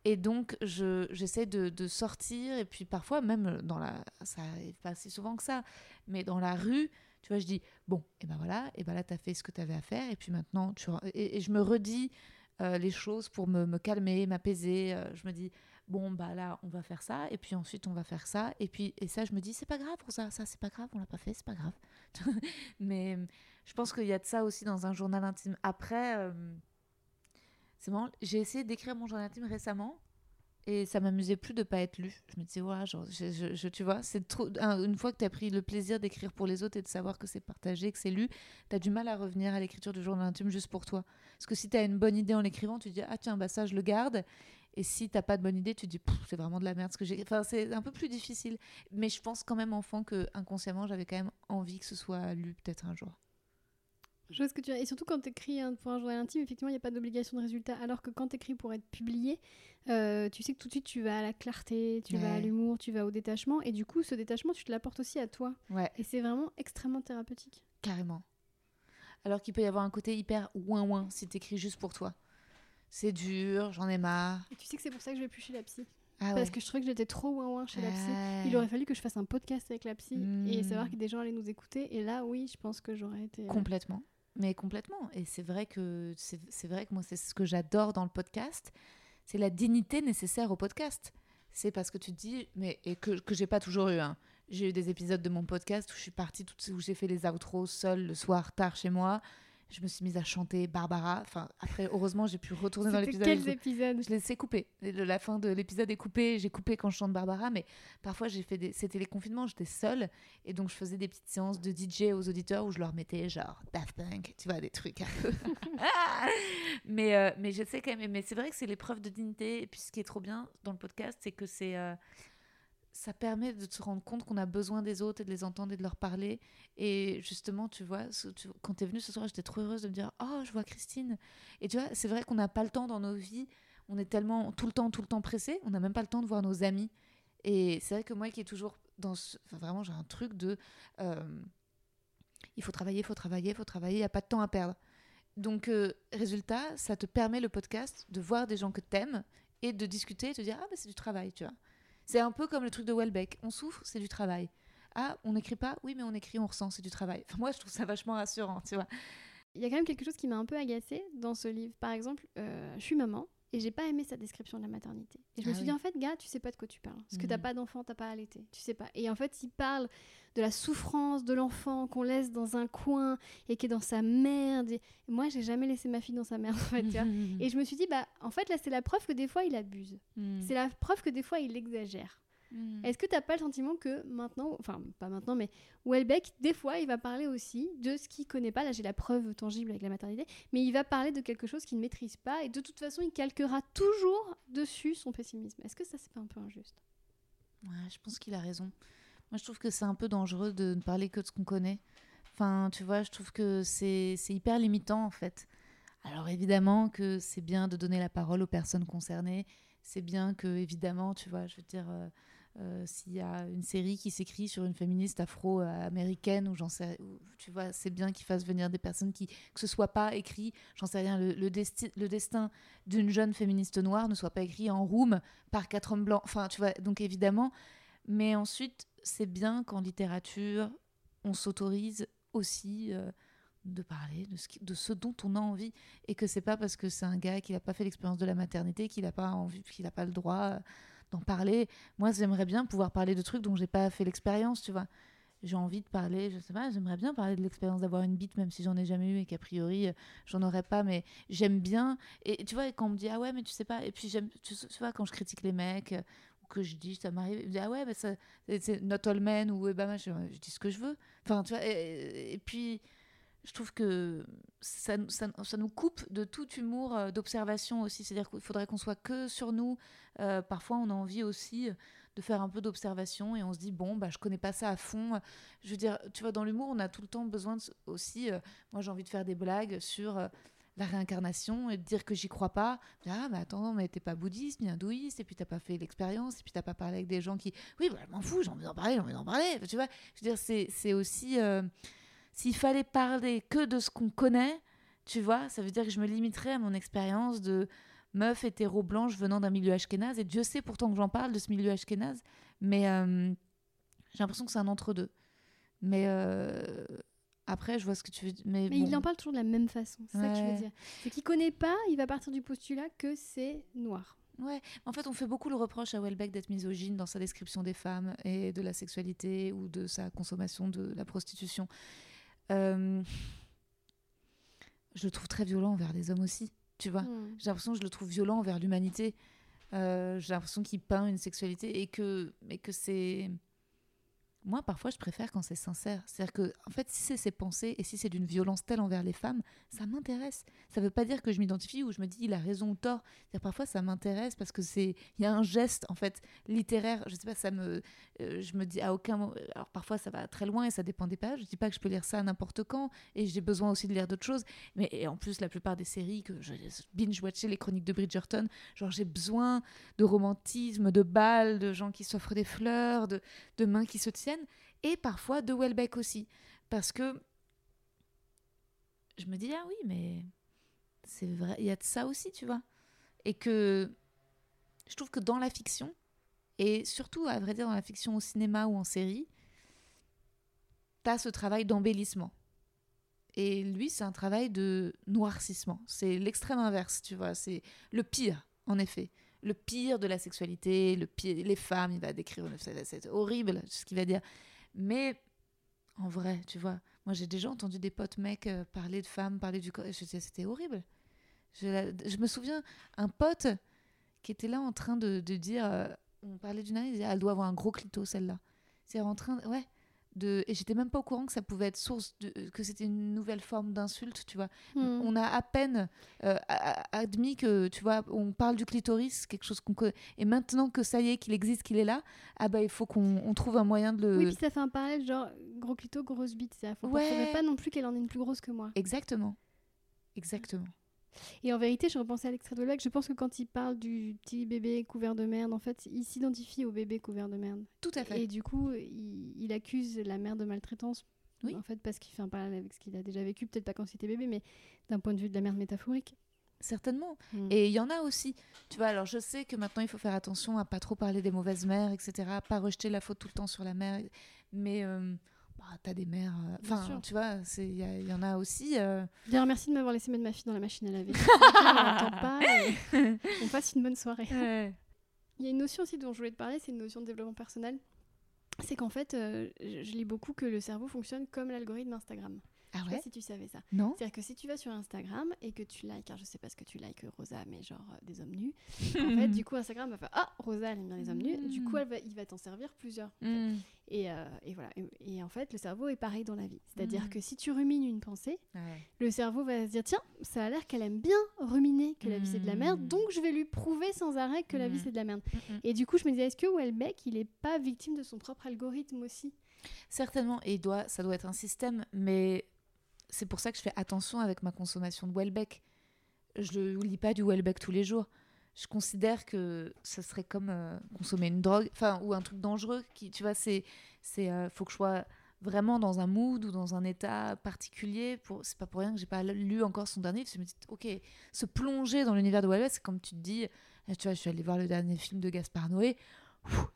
Et donc, j'essaie de, de, sortir, et puis parfois, même dans la. Ça arrive pas si souvent que ça, mais dans la rue, tu vois, je dis Bon, et ben voilà, et ben là, tu as fait ce que tu avais à faire, et puis maintenant, tu. et je me redis euh, les choses pour me, me calmer, m'apaiser. Euh, je me dis, bon, bah là, on va faire ça, et puis ensuite, on va faire ça. Et puis, et ça, je me dis, c'est pas grave pour ça, ça, c'est pas grave, on l'a pas fait, c'est pas grave. Mais je pense qu'il y a de ça aussi dans un journal intime. Après, euh, c'est marrant, j'ai essayé d'écrire mon journal intime récemment. Et ça m'amusait plus de pas être lu. Je me disais, genre, je, tu vois, c'est une fois que tu as pris le plaisir d'écrire pour les autres et de savoir que c'est partagé, que c'est lu, tu as du mal à revenir à l'écriture du journal intime juste pour toi. Parce que si tu as une bonne idée en l'écrivant, tu dis, ah tiens, bah ça, je le garde. Et si t'as pas de bonne idée, tu dis, c'est vraiment de la merde ce que j'ai. Enfin, c'est un peu plus difficile. Mais je pense quand même, enfant, que inconsciemment, j'avais quand même envie que ce soit lu peut-être un jour. Je vois ce que tu as. Et surtout quand tu écris pour un journal intime, effectivement, il n'y a pas d'obligation de résultat. Alors que quand tu écris pour être publié, euh, tu sais que tout de suite, tu vas à la clarté, tu vas à l'humour, tu vas au détachement. Et du coup, ce détachement, tu te l'apportes aussi à toi. Ouais. Et c'est vraiment extrêmement thérapeutique. Carrément alors qu'il peut y avoir un côté hyper ouin-ouin si t'écris juste pour toi. C'est dur, j'en ai marre. Et tu sais que c'est pour ça que je vais plus chez la psy. Ah Parce que je trouvais que j'étais trop ouin-ouin chez la psy. Il aurait fallu que je fasse un podcast avec la psy et hmm. savoir que des gens allaient nous écouter. Et là, oui, je pense que j'aurais été. Euh, complètement. Mais complètement. Et c'est vrai que c'est vrai que moi, c'est ce que j'adore dans le podcast. C'est la dignité nécessaire au podcast. C'est parce que tu te dis, mais et que, que j'ai pas toujours eu. Hein. J'ai eu des épisodes de mon podcast où je suis partie, où j'ai fait les outros seule le soir, tard chez moi. Je me suis mise à chanter Barbara. Enfin, après, heureusement, j'ai pu retourner dans l'épisode. Quels épisodes Je les ai coupés. La fin de l'épisode est coupée. J'ai coupé quand je chante Barbara, mais parfois, j'ai fait des... c'était les confinements, j'étais seule. Et donc, je faisais des petites séances de DJ aux auditeurs où je leur mettais genre Daft Punk, tu vois, des trucs un peu. mais, euh, mais je sais quand même. Mais c'est vrai que c'est l'épreuve de dignité. Et puis, ce qui est trop bien dans le podcast, c'est que c'est. Euh, ça permet de se rendre compte qu'on a besoin des autres et de les entendre et de leur parler. Et justement, tu vois, quand tu es venue ce soir, j'étais trop heureuse de me dire Oh, je vois Christine. Et tu vois, c'est vrai qu'on n'a pas le temps dans nos vies. On est tellement tout le temps, tout le temps pressé. On n'a même pas le temps de voir nos amis. Et c'est vrai que moi qui est toujours dans. vraiment, j'ai un truc de. Euh, il faut travailler, il faut travailler, il faut travailler, il n'y a pas de temps à perdre. Donc, euh, résultat, ça te permet le podcast de voir des gens que tu aimes et de discuter et te dire Ah, mais c'est du travail, tu vois. C'est un peu comme le truc de Welbeck. On souffre, c'est du travail. Ah, on n'écrit pas? Oui, mais on écrit, on ressent, c'est du travail. moi, je trouve ça vachement rassurant, tu vois. Il y a quand même quelque chose qui m'a un peu agacée dans ce livre. Par exemple, euh, je suis maman et j'ai pas aimé sa description de la maternité. Et je me ah suis dit, en fait, gars, tu sais pas de quoi tu parles. Parce que t'as mhm. pas d'enfant, t'as pas allaité. Tu sais pas. Et en fait, il parle de la souffrance de l'enfant qu'on laisse dans un coin et qui est dans sa merde. Et moi, j'ai jamais laissé ma fille dans sa merde, en fait. et je me suis dit, bah, en fait, là, c'est la preuve que des fois, il abuse. Mhm. C'est la preuve que des fois, il exagère. Hmm. Est-ce que tu n'as pas le sentiment que maintenant, enfin pas maintenant, mais Welbeck, des fois, il va parler aussi de ce qu'il connaît pas. Là, j'ai la preuve tangible avec la maternité, mais il va parler de quelque chose qu'il ne maîtrise pas et de toute façon, il calquera toujours dessus son pessimisme. Est-ce que ça, c'est pas un peu injuste? Ouais, je pense qu'il a raison. Moi, je trouve que c'est un peu dangereux de ne parler que de ce qu'on connaît. Enfin, tu vois, je trouve que c'est hyper limitant en fait. Alors évidemment que c'est bien de donner la parole aux personnes concernées. C'est bien que, évidemment, tu vois, je veux dire, euh, euh, s'il y a une série qui s'écrit sur une féministe afro-américaine ou j'en sais tu vois c'est bien qu'il fasse venir des personnes qui que ce soit pas écrit j'en sais rien le, le, destin d'une jeune féministe noire ne soit pas écrit en room par quatre hommes blancs. Enfin tu vois donc évidemment mais ensuite c'est bien qu'en littérature on s'autorise aussi euh, de parler de ce, dont on a envie et que c'est pas parce que c'est un gars qui n'a pas fait l'expérience de la maternité qu'il n'a pas qu'il n'a pas le droit d'en parler. Moi, j'aimerais bien pouvoir parler de trucs dont j'ai pas fait l'expérience, tu vois. J'ai envie de parler, je sais pas, j'aimerais bien parler de l'expérience d'avoir une bite, même si j'en ai jamais eu et qu'a priori, euh, j'en aurais pas, mais j'aime bien. Et tu vois, quand on me dit, ah ouais, mais tu sais pas, et puis j'aime, tu, vois, quand je critique les mecs, euh, ou que je dis, ça m'arrive, je dis, ah ouais, mais c'est not all men, ou eh ben, je, dis ce que je veux. Enfin, tu vois, et puis je trouve que ça, ça, nous coupe de tout humour euh, d'observation aussi. C'est-à-dire qu'il faudrait qu'on soit que sur nous. Euh, parfois, on a envie aussi de faire un peu d'observation et on se dit, bon, bah, je connais pas ça à fond. Je veux dire, tu vois, dans l'humour, on a tout le temps besoin aussi. Euh, moi, j'ai envie de faire des blagues sur la réincarnation et de dire que j'y crois pas. Ah, mais attends, mais t'es pas bouddhiste ni hindouiste, et puis t'as pas fait l'expérience, et puis t'as pas parlé avec des gens qui. Oui, bah, je m'en fous, j'ai envie d'en parler, j'ai envie d'en parler. Tu vois, je veux dire, c'est, aussi. S'il fallait parler que de ce qu'on connaît, tu vois, ça veut dire que je me limiterais à mon expérience de meuf hétéro blanche venant d'un milieu ashkénaze, et Dieu sait pourtant que j'en parle de ce milieu ashkénaze, mais euh, j'ai l'impression que c'est un entre-deux. Mais. euh, Après, je vois ce que tu veux dire. Mais, Mais bon. il en parle toujours de la même façon, c'est ça que je Ouais. veux dire. C'est qu'il connaît pas, il va partir du postulat que c'est noir. Ouais, en fait, on fait beaucoup le reproche à Welbeck d'être misogyne dans sa description des femmes et de la sexualité ou de sa consommation de la prostitution. Euh, Je le trouve très violent envers les hommes aussi, tu vois. Hmm. J'ai l'impression que je le trouve violent envers l'humanité. Euh, J'ai l'impression qu'il peint une sexualité et que, et que c'est. Moi, parfois, je préfère quand c'est sincère. C'est-à-dire que, en fait, si c'est ses pensées et si c'est d'une violence telle envers les femmes, ça m'intéresse. Ça veut pas dire que je m'identifie ou je me dis il a raison ou tort. Parfois, ça m'intéresse parce que c'est, il y a un geste, en fait, littéraire. Je sais pas, ça me, euh, je me dis à aucun moment. Alors, parfois, ça va très loin et ça dépend des pages. Je dis pas que je peux lire ça n'importe quand et j'ai besoin aussi de lire d'autres choses. Mais en plus, la plupart des séries que je binge-watcher les chroniques de Bridgerton, genre j'ai besoin de romantisme, de balles, de gens qui s'offrent des fleurs, de, de mains qui se tiennent, et parfois de Welbeck aussi. Parce que je me dis, ah oui, mais c'est vrai, il y a de ça aussi, tu vois. Et que je trouve que dans la fiction, et surtout, à vrai dire, dans la fiction au cinéma ou en série, t'as ce travail d'embellissement. Et lui, c'est un travail de noircissement. C'est l'extrême inverse, tu vois. C'est le pire, en effet. Le pire de la sexualité, le pire, les femmes, il va décrire, c'est horrible ce qu'il va dire. Mais en vrai, tu vois, moi j'ai déjà entendu des potes mecs euh, parler de femmes, parler du corps, c'était horrible. Je, me souviens, un pote qui était là en train de, de dire, euh, on parlait d'une année, il disait, elle doit avoir un gros clito celle-là. C'est en train, de- ouais. De, et j'étais même pas au courant que ça pouvait être source de, que c'était une nouvelle forme d'insulte, tu vois. Hmm. On a à peine euh, admis que, tu vois, on parle du clitoris, quelque chose qu'on connaît. Et maintenant que ça y est, qu'il existe, qu'il est là, ah bah il faut qu'on on trouve un moyen de le. Oui, puis ça fait un parallèle genre gros clito, grosse bite. C'est-à-dire, faut Ouais. pas non plus qu'elle en ait une plus grosse que moi. Exactement. Exactement. Et en vérité, je repensais à l'extrait de je pense que quand il parle du petit bébé couvert de merde, en fait, il s'identifie au bébé couvert de merde. Tout à fait. Et du coup, il, il accuse la mère de maltraitance. Oui. En fait, parce qu'il fait un parallèle avec ce qu'il a déjà vécu, peut-être pas quand il était bébé, mais d'un point de vue de la merde métaphorique. Certainement. Mm. Et il y en a aussi. Tu vois, alors je sais que maintenant il faut faire attention à pas trop parler des mauvaises mères, etc. À pas rejeter la faute tout le temps sur la mère. Mais euh, bah, t'as des mères. euh, Enfin, tu vois, il y, en a aussi. euh, D'ailleurs, merci de m'avoir laissé mettre ma fille dans la machine à laver. on n'entend pas et on passe une bonne soirée. Il y a une notion aussi dont je voulais te parler, c'est une notion de développement personnel. C'est qu'en fait, euh, je, je lis beaucoup que le cerveau fonctionne comme l'algorithme Instagram. Ah Je sais pas si tu savais ça. Non C'est-à-dire que si tu vas sur Instagram et que tu likes, car je sais pas ce que tu likes, Rosa, mais genre euh, des hommes nus, en fait, du coup, Instagram va faire Ah, Rosa, elle aime bien les hommes nus. Du coup, Mm. elle va, il va t'en servir plusieurs. en fait. Mm. Et, euh, et voilà. Et, et en fait, le cerveau est pareil dans la vie. C'est-à-dire Mm. que si tu rumines une pensée, Ouais. le cerveau va se dire Tiens, ça a l'air qu'elle aime bien ruminer que la vie c'est de la merde, donc je vais lui prouver sans arrêt que la vie c'est de la merde. Et du coup, je me disais Est-ce que Welbeck, il est pas victime de son propre algorithme aussi? Certainement, et doit, ça doit être un système, mais c'est pour ça que je fais attention avec ma consommation de Welbeck. Je ne lis pas du Welbeck tous les jours. Je considère que ça serait comme euh, consommer une drogue, enfin, ou un truc dangereux. Qui, tu vois, c'est, c'est, euh, faut que je sois vraiment dans un mood ou dans un état particulier. Pour, c'est pas pour rien que j'ai pas lu encore son dernier. Je me dis, ok, se plonger dans l'univers de Welbeck, c'est comme tu te dis, euh, tu vois, je suis allée voir le dernier film de Gaspard Noé.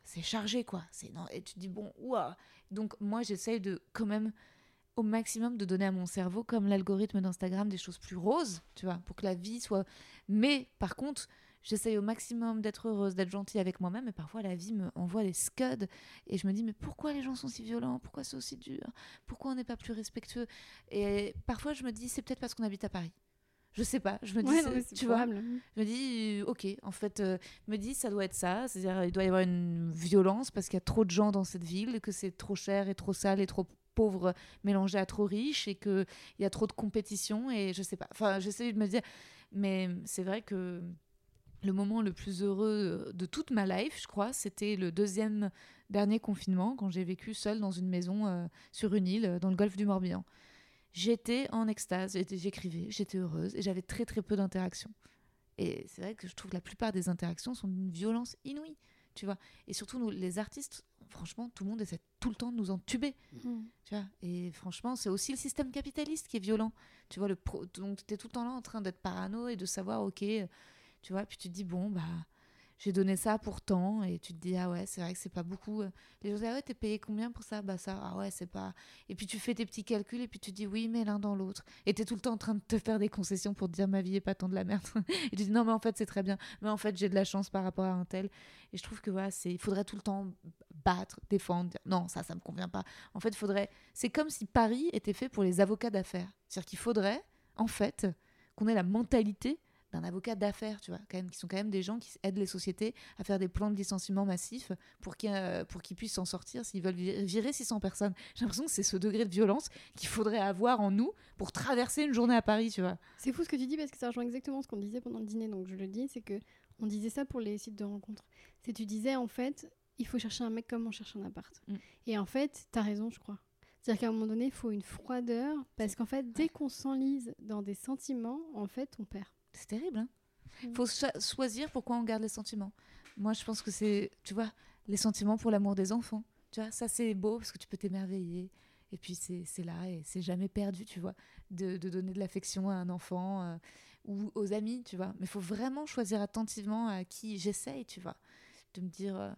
C'est chargé, quoi. C'est, non, et tu te dis, bon, ouah. Donc, moi, j'essaye de quand même au maximum de donner à mon cerveau, comme l'algorithme d'Instagram, des choses plus roses, tu vois, pour que la vie soit. Mais par contre, j'essaye au maximum d'être heureuse, d'être gentille avec moi-même, et parfois la vie me envoie des scuds, et je me dis, mais pourquoi les gens sont si violents? Pourquoi c'est aussi dur? Pourquoi on n'est pas plus respectueux? Et parfois, je me dis, c'est peut-être parce qu'on habite à Paris. Je sais pas, je me dis, Ouais, non, tu vois, je me dis, euh, ok, en fait, euh, me dis, ça doit être ça. C'est-à-dire, il doit y avoir une violence parce qu'il y a trop de gens dans cette ville, que c'est trop cher et trop sale et trop pauvre mélangé à trop riche et qu'il y a trop de compétition et je sais pas. Enfin, j'essaie de me dire, mais c'est vrai que le moment le plus heureux de toute ma life, je crois, c'était le deuxième dernier confinement quand j'ai vécu seule dans une maison euh, sur une île euh, dans le golfe du Morbihan. j'étais en extase, j'écrivais, j'étais heureuse et j'avais très très peu d'interactions. Et c'est vrai que je trouve que la plupart des interactions sont d'une violence inouïe, tu vois. Et surtout, nous, les artistes, franchement, tout le monde essaie tout le temps de nous entuber, Mm. tu vois. Et franchement, c'est aussi le système capitaliste qui est violent. Tu vois, le pro... donc tu es tout le temps là en train d'être parano et de savoir, ok, tu vois, puis tu te dis, bon, bah, j'ai donné ça pour tant, et tu te dis, ah ouais, c'est vrai que c'est pas beaucoup. Les gens disent, ah ouais, t'es payé combien pour ça? Bah ça, ah ouais, c'est pas. Et puis tu fais tes petits calculs, et puis tu dis, oui, mais l'un dans l'autre. Et t'es tout le temps en train de te faire des concessions pour te dire, ma vie est pas tant de la merde. et tu dis, non, mais en fait, c'est très bien. Mais en fait, j'ai de la chance par rapport à un tel. Et je trouve que voilà, c'est, il faudrait tout le temps battre, défendre, dire, non, ça, ça me convient pas. En fait, il faudrait. C'est comme si Paris était fait pour les avocats d'affaires. C'est-à-dire qu'il faudrait, en fait, qu'on ait la mentalité d'un avocat d'affaires, tu vois, quand même, qui sont quand même des gens qui aident les sociétés à faire des plans de licenciement massifs pour qu'ils euh, qu'ils puissent s'en sortir s'ils veulent vi- virer 600 personnes. J'ai l'impression que c'est ce degré de violence qu'il faudrait avoir en nous pour traverser une journée à Paris, tu vois. C'est fou ce que tu dis parce que ça rejoint exactement ce qu'on disait pendant le dîner. Donc je le dis, c'est que on disait ça pour les sites de rencontres. C'est tu disais en fait, il faut chercher un mec comme on cherche un appart. Mm. Et en fait, t'as raison, je crois. C'est-à-dire qu'à un moment donné, il faut une froideur parce qu'en fait, dès qu'on s'enlise dans des sentiments, en fait, on perd. C'est terrible, hein Mm. faut cho- choisir pourquoi on garde les sentiments. Moi, je pense que c'est, tu vois, les sentiments pour l'amour des enfants. Tu vois, ça c'est beau parce que tu peux t'émerveiller. Et puis c'est c'est là et c'est jamais perdu, tu vois, de, de donner de l'affection à un enfant euh, ou aux amis, tu vois. Mais il faut vraiment choisir attentivement à qui j'essaye, tu vois. De me dire, euh,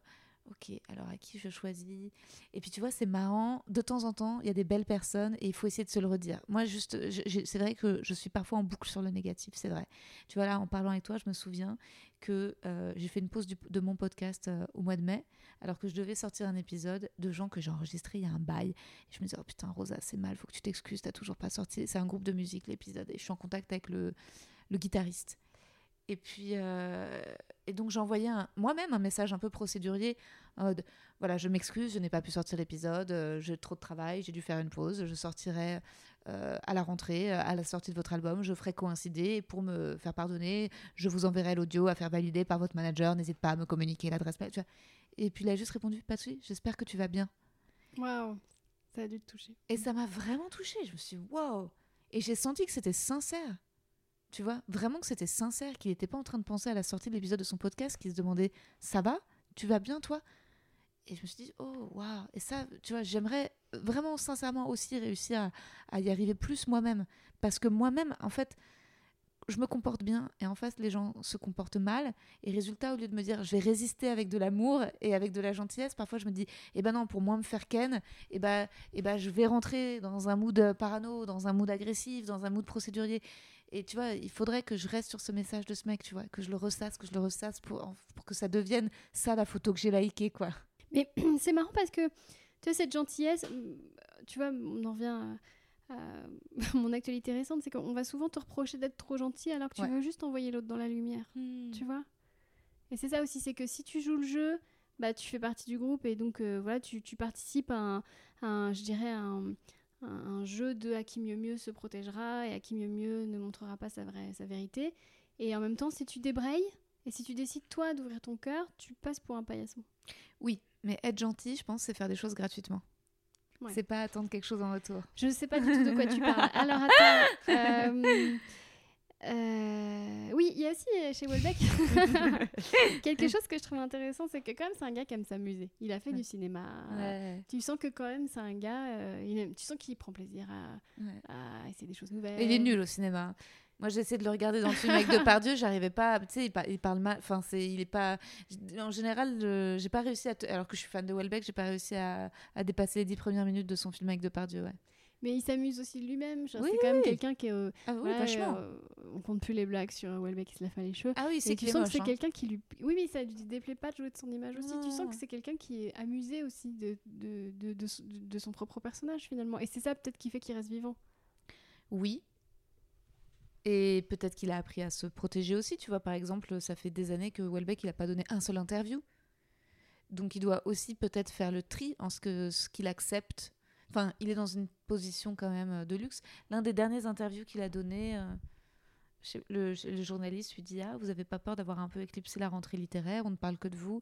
ok, alors à qui je choisis? Et puis tu vois, c'est marrant, de temps en temps, il y a des belles personnes et il faut essayer de se le redire. Moi, juste, c'est vrai que je suis parfois en boucle sur le négatif, c'est vrai. Tu vois, là, en parlant avec toi, je me souviens que euh, j'ai fait une pause de mon podcast euh, au mois de mai, alors que je devais sortir un épisode de gens que j'ai enregistrés il y a un bail. Et je me disais, oh putain, Rosa, c'est mal, faut que tu t'excuses, t'as toujours pas sorti. C'est un groupe de musique, l'épisode, et je suis en contact avec le guitariste. Et puis, euh, et donc j'ai envoyé un- moi-même un message un peu procédurier. en mode, voilà, je m'excuse, je n'ai pas pu sortir l'épisode, euh, j'ai trop de travail, j'ai dû faire une pause, je sortirai euh, à la rentrée, à la sortie de votre album, je ferai coïncider et pour me faire pardonner, je vous enverrai l'audio à faire valider par votre manager, n'hésite pas à me communiquer l'adresse mail. Et puis il a juste répondu, pas de souci, j'espère que tu vas bien. Waouh, ça a dû te toucher. Et ça m'a vraiment touchée. Je me suis dit, waouh Et j'ai senti que c'était sincère. Tu vois, vraiment que c'était sincère, qu'il n'était pas en train de penser à la sortie de l'épisode de son podcast, qu'il se demandait, ça va? Tu vas bien, toi? Et je me suis dit, oh, waouh Et ça, tu vois, j'aimerais vraiment sincèrement aussi réussir à, y arriver plus moi-même. Parce que moi-même, en fait, je me comporte bien et en face, les gens se comportent mal. Et résultat, au lieu de me dire, je vais résister avec de l'amour et avec de la gentillesse, parfois je me dis, eh ben non, pour moins me faire ken, eh ben, eh ben, je vais rentrer dans un mood parano, dans un mood agressif, dans un mood procédurier. Et tu vois, il faudrait que je reste sur ce message de ce mec, tu vois, que je le ressasse, que je le ressasse pour, pour que ça devienne ça la photo que j'ai likée, quoi. Mais c'est marrant parce que, tu vois, cette gentillesse, tu vois, on en revient à, à mon actualité récente, c'est qu'on va souvent te reprocher d'être trop gentil alors que tu Ouais. veux juste envoyer l'autre dans la lumière, tu vois. Et c'est ça aussi, c'est que si tu joues le jeu, bah, tu fais partie du groupe et donc euh, voilà, tu, tu participes à un, à un, je dirais, un, un, un jeu de à qui mieux mieux se protégera et à qui mieux mieux ne montrera pas sa, vraie, sa vérité. Et en même temps, si tu débrayes et si tu décides toi d'ouvrir ton cœur, tu passes pour un paillasson. Oui, mais être gentil, je pense, c'est faire des choses gratuitement. Ouais. C'est pas attendre quelque chose en retour. Je ne sais pas du tout de quoi tu parles. Alors attends. euh, euh, oui, il y a aussi euh, chez Welbeck quelque chose que je trouve intéressant, c'est que quand même c'est un gars qui aime s'amuser. Il a fait du cinéma. Tu sens que quand même c'est un gars, euh, il aime- tu sens qu'il prend plaisir à, Ouais. à essayer des choses nouvelles. Et il est nul au cinéma. Moi, j'ai essayé de le regarder dans le film avec Depardieu, j'arrivais pas. Tu sais, il, par- il parle mal. Enfin, c'est, il est pas. En général, j'ai pas réussi à. Alors que je suis fan de Welbeck, j'ai pas réussi à, à dépasser les dix premières minutes de son film avec Depardieu. Ouais. Mais il s'amuse aussi de lui-même. Oui, c'est quand même quelqu'un qui est. euh, Ah oui, voilà, vachement. euh, on compte plus les blagues sur Welbeck qui se lave pas les cheveux. Ah oui, c'est tu qu'il sens moche, que c'est hein. quelqu'un qui lui. Oui, mais ça lui déplaît pas de jouer de son image aussi. Tu sens que c'est quelqu'un qui est amusé aussi de, de, de, de, son- de son propre personnage finalement. Et c'est ça peut-être qui fait qu'il reste vivant. Oui. Et peut-être qu'il a appris à se protéger aussi. Tu vois, par exemple, ça fait des années que Welbeck, il a pas donné un seul interview. Donc il doit aussi peut-être faire le tri en ce que ce qu'il accepte. Enfin, il est dans une position quand même euh, de luxe. L'un des derniers interviews qu'il a donné, euh, le, le journaliste lui dit Ah, vous avez pas peur d'avoir un peu éclipsé la rentrée littéraire On ne parle que de vous.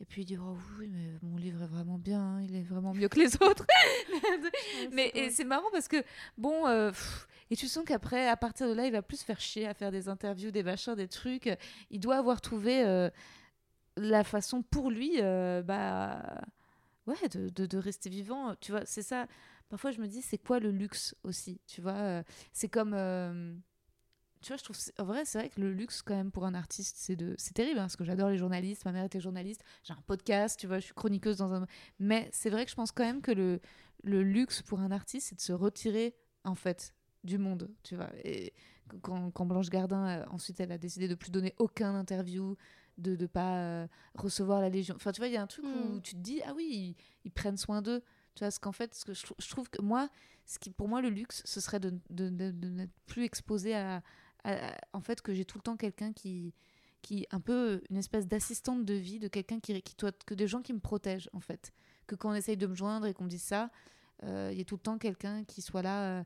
Et puis il dit oh oui mais mon livre est vraiment bien, hein, il est vraiment mieux que les autres. mais c'est marrant parce que bon euh, pff, et tu sens qu'après à partir de là il va plus se faire chier à faire des interviews, des machins, des trucs. Il doit avoir trouvé euh, la façon pour lui euh, bah ouais de, de, rester vivant. Tu vois c'est ça. Parfois je me dis c'est quoi le luxe aussi. Tu vois euh, c'est comme euh, tu vois, je trouve, en vrai, c'est vrai que le luxe, quand même, pour un artiste, c'est de, c'est terrible, hein, parce que j'adore les journalistes. Ma mère était journaliste. J'ai un podcast, tu vois, je suis chroniqueuse dans un. Mais c'est vrai que je pense quand même que le, le luxe pour un artiste, c'est de se retirer, en fait, du monde, tu vois. Et quand, quand Blanche Gardin, euh, ensuite, elle a décidé de plus donner aucun interview, de ne pas euh, recevoir la Légion. Enfin, tu vois, il y a un truc où Mm. tu te dis, ah oui, ils, ils prennent soin d'eux. Tu vois, ce qu'en fait, ce que je, je trouve que moi, ce qui, pour moi, le luxe, ce serait de, de, de- de n'être plus exposé à, à- à- En fait, que j'ai tout le temps quelqu'un qui. qui un peu une espèce d'assistante de vie, de quelqu'un qui, qui doit- que des gens qui me protègent, en fait. Que quand on essaye de me joindre et qu'on me dit ça, euh, il y a tout le temps quelqu'un qui soit là. euh,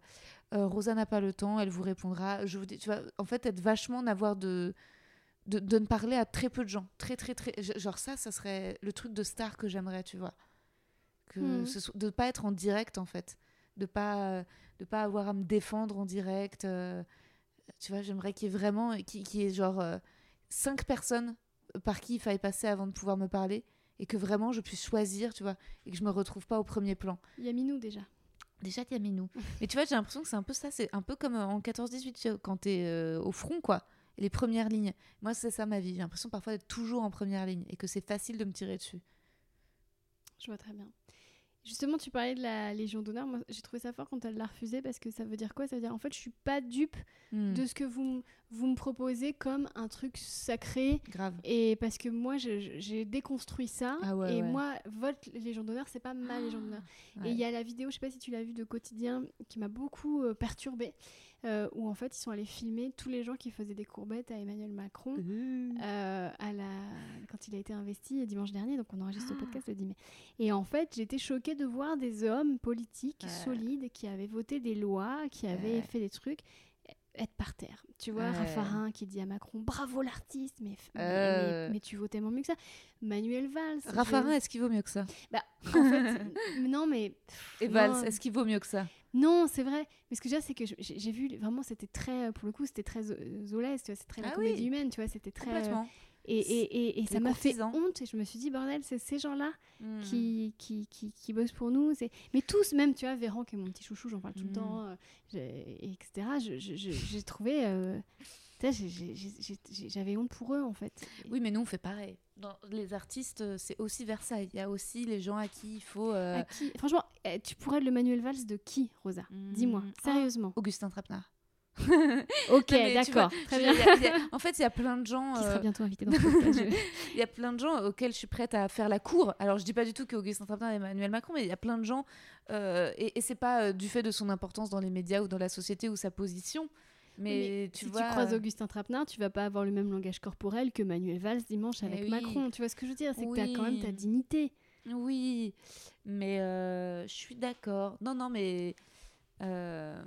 euh, Rosa n'a pas le temps, elle vous répondra. Je vous dis, tu vois, en fait, être vachement n'avoir de, de, de ne parler à très peu de gens. Très, très, très. Genre, ça, ça serait le truc de star que j'aimerais, tu vois. Que Mhm. ce soit- de pas être en direct, en fait. De pas, de pas avoir à me défendre en direct. euh, tu vois, j'aimerais qu'il y ait vraiment. Qu'il qu'il y ait genre euh, cinq personnes par qui il fallait passer avant de pouvoir me parler. Et que vraiment je puisse choisir, tu vois. Et que je me retrouve pas au premier plan. Il y a Minou déjà. Déjà qu'il y a Minou. Mais tu vois, j'ai l'impression que c'est un peu ça. C'est un peu comme euh, en 14-18, tu vois, quand t'es euh, au front, quoi. Les premières lignes. Moi, c'est ça ma vie. J'ai l'impression parfois d'être toujours en première ligne et que c'est facile de me tirer dessus. Je vois très bien. Justement, tu parlais de la Légion d'honneur. Moi, j'ai trouvé ça fort quand elle l'a refusé parce que ça veut dire quoi? Ça veut dire en fait, je suis pas dupe Hmm, de ce que vous, vous me proposez comme un truc sacré. Grave. Et parce que moi, j'ai déconstruit ça. Ah ouais, et ouais. moi, votre Légion d'honneur, c'est pas ma Légion d'honneur. Ouais. Et il y a la vidéo, je sais pas si tu l'as vue de quotidien, qui m'a beaucoup euh, perturbée, euh, où en fait ils sont allés filmer tous les gens qui faisaient des courbettes à Emmanuel Macron euh, à la... quand il a été investi dimanche dernier, donc on enregistre Ah. le podcast le 10 mai. Et en fait, j'étais choquée de voir des hommes politiques solides qui avaient voté des lois, qui avaient fait des trucs être par terre. Tu vois, Ouais. Raffarin qui dit à Macron bravo l'artiste, mais, Euh. mais, mais tu vaux tellement mieux que ça. Manuel Valls. je- Raffarin, est-ce qu'il vaut mieux que ça? Bah, en fait, non, mais. Et. Valls, est-ce qu'il vaut mieux que ça? Non, c'est vrai. Mais ce que je veux dire, c'est que j'ai vu, vraiment, c'était très, pour le coup, c'était très euh, vois, c'est très la Ah comédie oui. humaine, tu vois, c'était très. Complètement. Et, et, et, ça m'a fait honte, et je me suis dit, bordel, c'est ces gens-là Hmm. qui, qui, qui, qui bossent pour nous. Mais tous, même, tu vois, Véran, qui est mon petit chouchou, j'en parle tout le Mm. temps, euh, etc. J'ai trouvé. euh, J'avais honte pour eux, en fait. Oui, mais nous, on fait pareil. Dans les artistes, euh, c'est aussi Versailles. Il y a aussi les gens à qui il faut. euh, À qui... Franchement, eh, tu pourrais être le Manuel Valls de qui, Rosa? Hmm, Dis-moi, ah, sérieusement. Augustin Trapenard. Ok, d'accord, en fait, il y a plein de gens. Qui sera euh, bientôt invité dans je- Il y a plein de gens auxquels je suis prête à faire la cour. Alors, je dis pas du tout qu'Augustin Trapenard est Emmanuel Macron, mais il y a plein de gens. euh, et et c'est pas euh, du fait de son importance dans les médias ou dans la société ou sa position. Mais, tu si vois. tu croises euh, Augustin Trapenard, tu vas pas avoir le même langage corporel que Manuel Valls dimanche avec oui. Macron. Tu vois ce que je veux dire? C'est que tu as quand même ta dignité. Oui, mais euh, je suis d'accord. Non, non, mais. euh,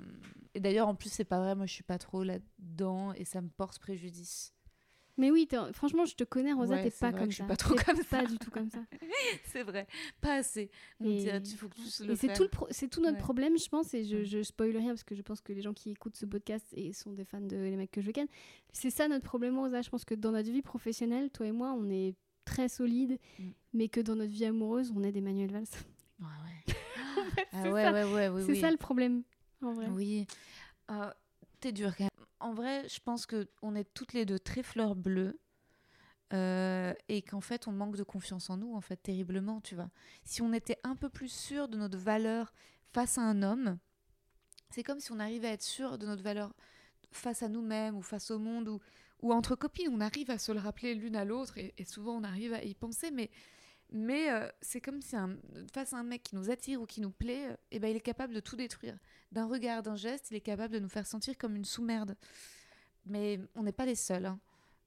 Et d'ailleurs, en plus, c'est pas vrai, moi je suis pas trop là-dedans et ça me porte préjudice. Mais oui, franchement, je te connais, Rosa, Ouais, t'es pas vrai comme que je suis ça. pas trop comme ça. Pas du tout comme ça. c'est vrai, pas assez. On Et- dirait, il faut que tu le Et c'est tout, le pro- c'est tout notre Ouais. problème, je pense, et je, je spoil rien parce que je pense que les gens qui écoutent ce podcast et sont des fans de Les mecs que je ken, c'est ça notre problème, Rosa. Je pense que dans notre vie professionnelle, toi et moi, on est très solides, Mm. mais que dans notre vie amoureuse, on est des Manuel Valls. Ouais, ouais. Ah c'est ouais, ça. ouais, ouais, oui, c'est oui. ça le problème, en vrai. Oui. Euh, T'es dur quand même. En vrai, je pense que on est toutes les deux très fleurs bleues. euh, et qu'en fait, on manque de confiance en nous, en fait, terriblement, tu vois. Si on était un peu plus sûr de notre valeur face à un homme, c'est comme si on arrivait à être sûr de notre valeur face à nous-mêmes ou face au monde ou, entre copines. On arrive à se le rappeler l'une à l'autre et, et souvent on arrive à y penser, mais, mais euh, c'est comme si face à un mec qui nous attire ou qui nous plaît, euh, eh ben, il est capable de tout détruire. D'un regard, d'un geste, il est capable de nous faire sentir comme une sous-merde. Mais on n'est pas les seuls. hein.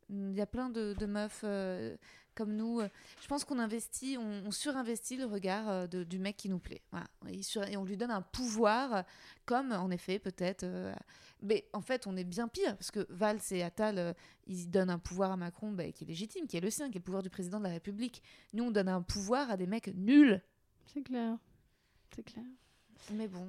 Il y a plein de, de meufs euh, comme nous. euh, Je pense qu'on investit, on, on surinvestit le regard euh, de- du mec qui nous plaît. Voilà. Et, sur- et on lui donne un pouvoir, comme en effet, peut-être. euh, mais en fait, on est bien pire, parce que Valls et Attal, ils donnent un pouvoir à Macron bah, qui est légitime, qui est le sien, qui est le pouvoir du président de la République. Nous, on donne un pouvoir à des mecs nuls. C'est clair. C'est clair. Mais bon.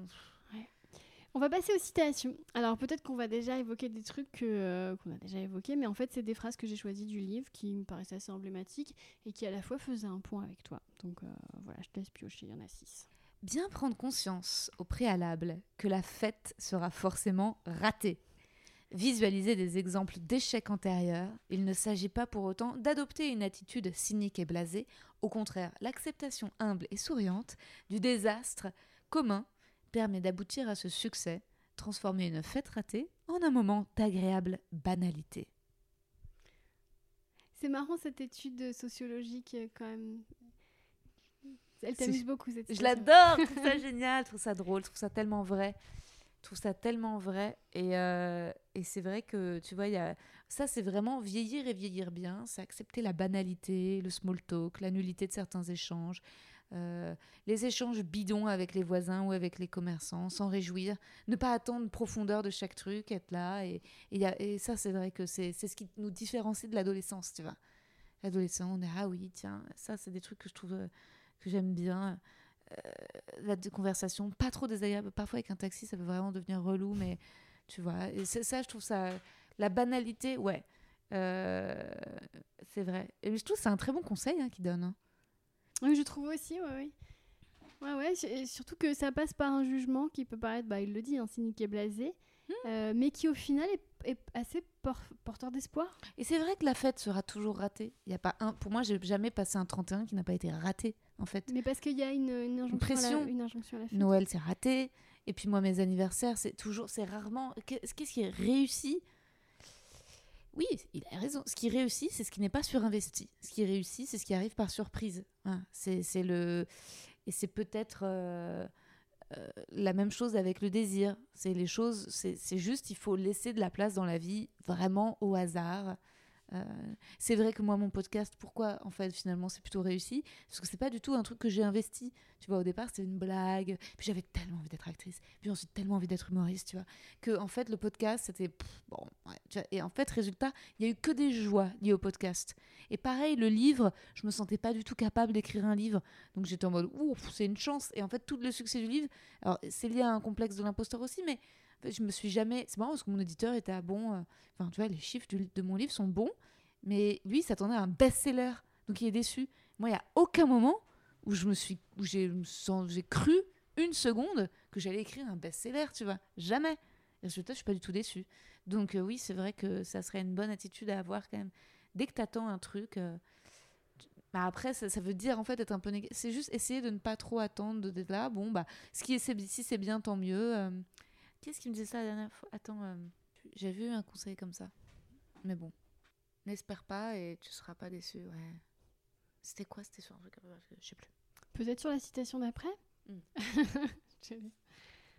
On va passer aux citations. Alors peut-être qu'on va déjà évoquer des trucs que, euh, qu'on a déjà évoqués, mais en fait c'est des phrases que j'ai choisies du livre qui me paraissaient assez emblématiques et qui à la fois faisaient un point avec toi. Donc euh, voilà, je te laisse piocher, il y en a six. Bien prendre conscience au préalable que la fête sera forcément ratée. Visualiser des exemples d'échecs antérieurs, il ne s'agit pas pour autant d'adopter une attitude cynique et blasée, au contraire, l'acceptation humble et souriante du désastre commun permet d'aboutir à ce succès, transformer une fête ratée en un moment d'agréable banalité. C'est marrant cette étude sociologique euh, quand même. Elle t'amuse beaucoup cette Je citation. l'adore, je trouve ça génial, je trouve ça drôle, je trouve ça tellement vrai. Je trouve ça tellement vrai. Et, euh, et c'est vrai que, tu vois, y a... ça, c'est vraiment vieillir et vieillir bien. C'est accepter la banalité, le small talk, la nullité de certains échanges, euh, les échanges bidons avec les voisins ou avec les commerçants, s'en réjouir, ne pas attendre profondeur de chaque truc, être là. Et, ça, c'est vrai que c'est ce qui nous différencie de l'adolescence, tu vois. L'adolescent, on est ah oui, tiens, ça, c'est des trucs que je trouve euh, que j'aime bien la de- conversation pas trop désagréable. Parfois, avec un taxi, ça peut vraiment devenir relou, mais tu vois, et ça, je trouve ça. La banalité, ouais, euh, c'est vrai. Et je trouve que c'est un très bon conseil hein, qu'il donne. hein. Oui, je trouve aussi, ouais, ouais. Ouais, ouais, su- et surtout que ça passe par un jugement qui peut paraître, bah, il le dit, hein, cynique et blasé, euh, mais qui au final est, est assez por- porteur d'espoir. Et c'est vrai que la fête sera toujours ratée. Il y a pas un. Pour moi, j'ai jamais passé un 31 qui n'a pas été raté, en fait. Mais parce qu'il y a une, une injonction, pression. À la, une injonction à la fête. Noël, c'est raté. Et puis moi, mes anniversaires, c'est toujours, c'est rarement. Qu'est- Qu'est-ce qui est réussi Oui, il a raison. Ce qui réussit, c'est ce qui n'est pas surinvesti. Ce qui réussit, c'est ce qui arrive par surprise. Hein, c'est le. Et c'est peut-être euh, euh, la même chose avec le désir. C'est les choses. C'est juste, il faut laisser de la place dans la vie, vraiment au hasard. Euh, c'est vrai que moi, mon podcast, pourquoi en fait finalement c'est plutôt réussi? Parce que c'est pas du tout un truc que j'ai investi. Tu vois, au départ c'était une blague, puis j'avais tellement envie d'être actrice, puis ensuite tellement envie d'être humoriste, tu vois, que en fait le podcast c'était bon, et en fait résultat, il y a eu que des joies liées au podcast. Et pareil, le livre, je me sentais pas du tout capable d'écrire un livre, donc j'étais en mode ouf, c'est une chance. Et en fait tout le succès du livre, alors c'est lié à un complexe de l'imposteur aussi, mais je me suis jamais. C'est marrant parce que mon éditeur était à bon. euh, Enfin, tu vois, les chiffres de mon livre sont bons, mais lui, il s'attendait à un best-seller. Donc il est déçu. Moi, il n'y a aucun moment où je me suis. où j'ai cru une seconde que j'allais écrire un best-seller, tu vois. Jamais. Et résultat, je suis pas du tout déçue. Donc euh, oui, c'est vrai que ça serait une bonne attitude à avoir quand même. Dès que tu attends un truc. euh, bah après, ça, ça veut dire en fait être un peu négatif. C'est juste essayer de ne pas trop attendre d'être là. Bon, bah, ce qui est, si c'est bien, tant mieux. Qu'est-ce qui me disait ça la dernière fois? Attends, euh, j'avais eu un conseil comme ça. Mais bon, n'espère pas et tu seras pas déçu. Ouais. C'était quoi C'était sur un truc. Je sais plus. Peut-être sur la citation d'après? Mm.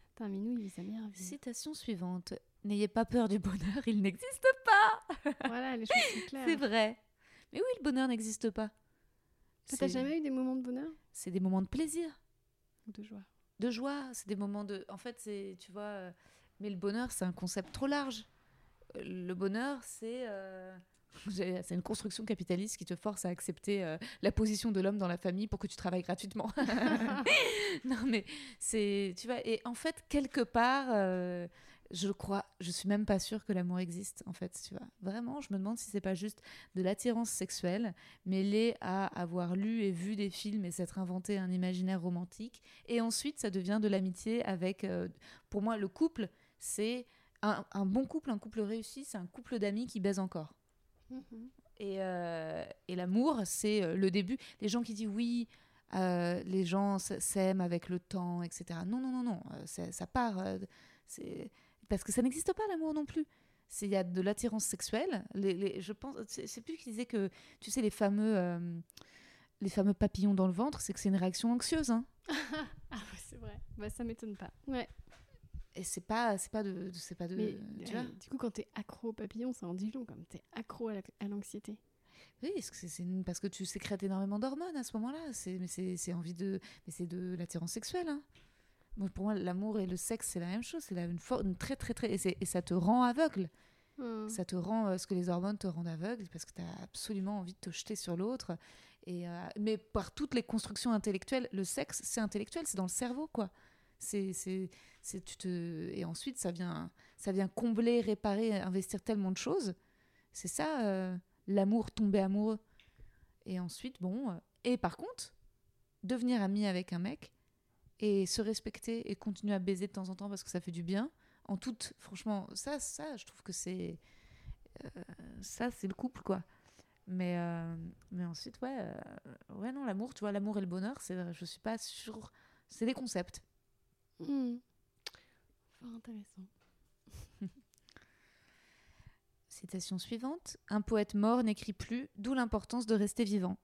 Putain, Minou, il s'est bien Citation suivante. N'ayez pas peur du bonheur, il n'existe pas. Voilà, les choses sont claires. C'est vrai. Mais oui, le bonheur n'existe pas. T'as jamais eu des moments de bonheur? C'est des moments de plaisir. ou de joie? De joie, c'est des moments de... En fait, c'est, tu vois, euh, mais le bonheur, c'est un concept trop large. Euh, Le bonheur, c'est... euh, C'est une construction capitaliste qui te force à accepter euh, la position de l'homme dans la famille pour que tu travailles gratuitement. non, mais c'est... Tu vois, et en fait, quelque part, je crois, je suis même pas sûre que l'amour existe, en fait, tu vois. Vraiment, je me demande si c'est pas juste de l'attirance sexuelle mêlée à avoir lu et vu des films et s'être inventé un imaginaire romantique. Et ensuite, ça devient de l'amitié avec... euh, pour moi, le couple, c'est... Un, un bon couple, un couple réussi, c'est un couple d'amis qui baisent encore. Mhm. Et, euh, et l'amour, c'est euh, le début. Les gens qui disent oui, euh, les gens s'aiment avec le temps, etc. Non, non, non, non. ça part. c'est parce que ça n'existe pas l'amour non plus. Il y a de l'attirance sexuelle. Les, les- je pense, c'est plus qui disait que, tu sais, les fameux, euh, les fameux papillons dans le ventre, c'est que c'est une réaction anxieuse. Hein. Ah ouais, c'est vrai. Bah, ça m'étonne pas. Ouais. Et c'est pas, c'est pas de, c'est pas de, Mais tu euh, vois. du coup, quand t'es accro au papillon, ça en dit long. Comme t'es accro à la- à l'anxiété. Oui, parce que, c'est- parce que tu sécrètes énormément d'hormones à ce moment-là. C'est, mais c'est, c'est envie de, mais c'est de l'attirance sexuelle. hein. Moi, pour moi, l'amour et le sexe, c'est la même chose. C'est une, une très, très, très, et, ça te rend aveugle. Hmm. Ça te rend euh, ce que les hormones te rendent aveugle parce que tu as absolument envie de te jeter sur l'autre. Et, euh, mais par toutes les constructions intellectuelles, le sexe, c'est intellectuel, c'est dans le cerveau, quoi. C'est, c'est, tu te... Et ensuite, ça vient, ça vient combler, réparer, investir tellement de choses. C'est ça, euh, l'amour, tomber amoureux. Et ensuite, bon. Et par contre, devenir ami avec un mec et se respecter et continuer à baiser de temps en temps parce que ça fait du bien, en toute. Franchement, ça, ça je trouve que c'est. euh, ça, c'est le couple, quoi. Mais, euh, mais ensuite, ouais, euh, ouais, non, l'amour, tu vois, l'amour et le bonheur, c'est, je suis pas sûre. C'est des concepts. Hmm. Fort intéressant. Citation suivante. Un poète mort n'écrit plus, d'où l'importance de rester vivant.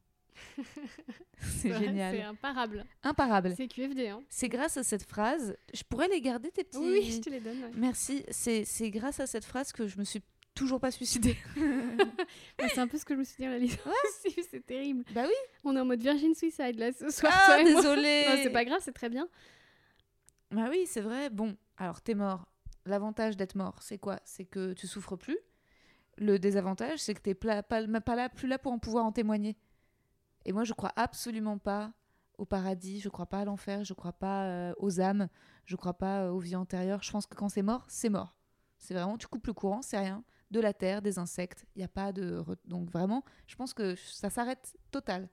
c'est Ouais, génial. C'est imparable. Imparable. C'est QFD. Hein. C'est grâce à cette phrase, je pourrais les garder tes petits. Oui, je te les donne. ouais. Merci. C'est grâce à cette phrase que je me suis toujours pas suicidée. Ouais, c'est un peu ce que je me suis dit en la lisant. aussi, c'est terrible. bah oui. On est en mode Virgin Suicide là ce soir. Ah, c'est pas grave, c'est très bien. Bah oui, c'est vrai. Bon, alors t'es mort. L'avantage d'être mort, c'est quoi? C'est que tu souffres plus. Le désavantage, c'est que t'es pla- pas, pas là, plus là pour en pouvoir en témoigner. Et moi, je crois absolument pas au paradis, je crois pas à l'enfer, je crois pas euh, aux âmes, je crois pas euh, aux vies antérieures. Je pense que quand c'est mort, c'est mort. C'est vraiment, tu coupes le courant, c'est rien. De la terre, des insectes, il n'y a pas de. Donc vraiment, je pense que ça s'arrête total.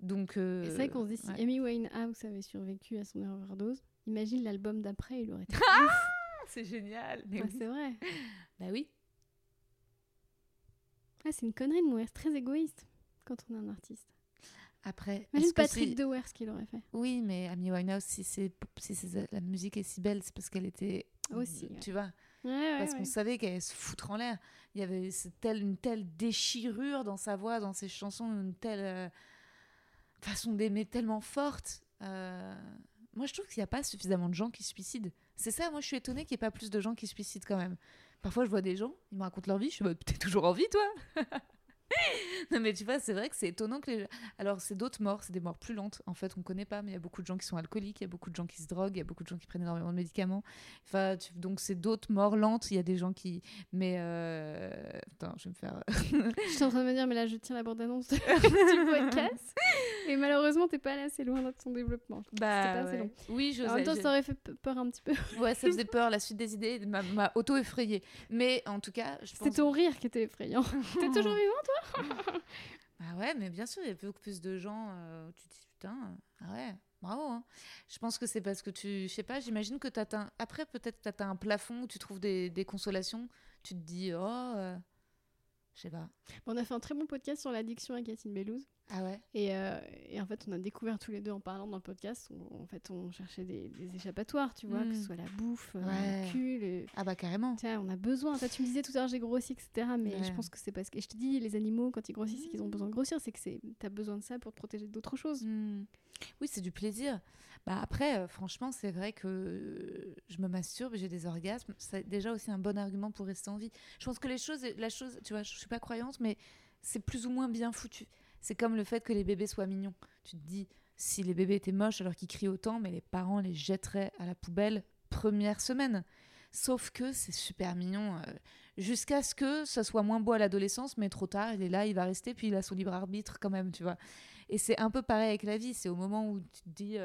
Donc. euh, c'est vrai qu'on se dit si ouais. Amy Winehouse avait survécu à son overdose, imagine l'album d'après, il aurait été. Ah, c'est génial. Oui. c'est vrai. Bah oui. Ah, c'est une connerie de mourir, c'est très égoïste quand on est un artiste. Après, Imagine Patrick Dewar ce qu'il aurait fait. Oui, mais Amy Winehouse, si, c'est, si c'est- la musique est si belle, c'est parce qu'elle était. Aussi, ouais. Tu vois Ouais, ouais, Parce ouais. qu'on savait qu'elle allait se foutre en l'air. Il y avait ce tel- une telle déchirure dans sa voix, dans ses chansons, une telle euh, façon d'aimer tellement forte. Euh, Moi, je trouve qu'il n'y a pas suffisamment de gens qui se suicident. C'est ça, moi, je suis étonnée qu'il n'y ait pas plus de gens qui se suicident quand même. Parfois, je vois des gens, ils me racontent leur vie, je suis en mode, t'es toujours en vie, toi? Non, mais tu vois, c'est vrai que c'est étonnant que les... Alors, c'est d'autres morts, c'est des morts plus lentes. En fait, on connaît pas, mais il y a beaucoup de gens qui sont alcooliques, il y a beaucoup de gens qui se droguent, il y a beaucoup de gens qui prennent énormément de médicaments. Enfin, tu- donc, c'est d'autres morts lentes. Il y a des gens qui... Mais... Euh... Attends, je vais me faire... Je suis en train de me dire, mais là, je tiens la bande-annonce de- du podcast. Et malheureusement, t'es pas allé assez loin dans ton développement. C'était pas assez long. Bah, Oui, je En même temps, ça aurait fait pe- peur un petit peu. Ouais, ça faisait peur, la suite des idées m'a- auto-effrayée. Mais en tout cas, je C'était pense... ton rire qui était effrayant. T'es toujours vivant Ah ouais, mais bien sûr, il y a beaucoup plus de gens euh, où tu te dis putain, euh, ah ouais, bravo. hein. Je pense que c'est parce que tu, je sais pas, j'imagine que tu atteins, après peut-être tu atteins un plafond où tu trouves des, des consolations, tu te dis, oh, euh, je sais pas. On a fait un très bon podcast sur l'addiction avec Yacine Bellouz. Ah ouais? Et, euh, et en fait, on a découvert tous les deux en parlant dans le podcast. On, en fait, on cherchait des, des échappatoires, tu vois, que ce soit la bouffe, euh, Ouais. le cul, le- Ah bah carrément. Tiens, on a besoin. Ça, tu me disais tout à l'heure, j'ai grossi, etc. Mais Ouais. je pense que c'est parce que je te dis, les animaux, quand ils grossissent, c'est qu'ils ont besoin de grossir. C'est que t'as besoin de ça pour te protéger d'autres choses. Hmm. Oui, c'est du plaisir. Bah après, euh, franchement, c'est vrai que euh, je me masturbe, j'ai des orgasmes. C'est déjà aussi un bon argument pour rester en vie. Je pense que les choses, la chose, tu vois, je suis pas croyante, mais c'est plus ou moins bien foutu. C'est comme le fait que les bébés soient mignons. Tu te dis, si les bébés étaient moches alors qu'ils crient autant, mais les parents les jetteraient à la poubelle première semaine. Sauf que c'est super mignon. euh, Jusqu'à ce que ça soit moins beau à l'adolescence, mais trop tard, il est là, il va rester, puis il a son libre arbitre quand même, tu vois. Et c'est un peu pareil avec la vie. C'est au moment où tu te dis,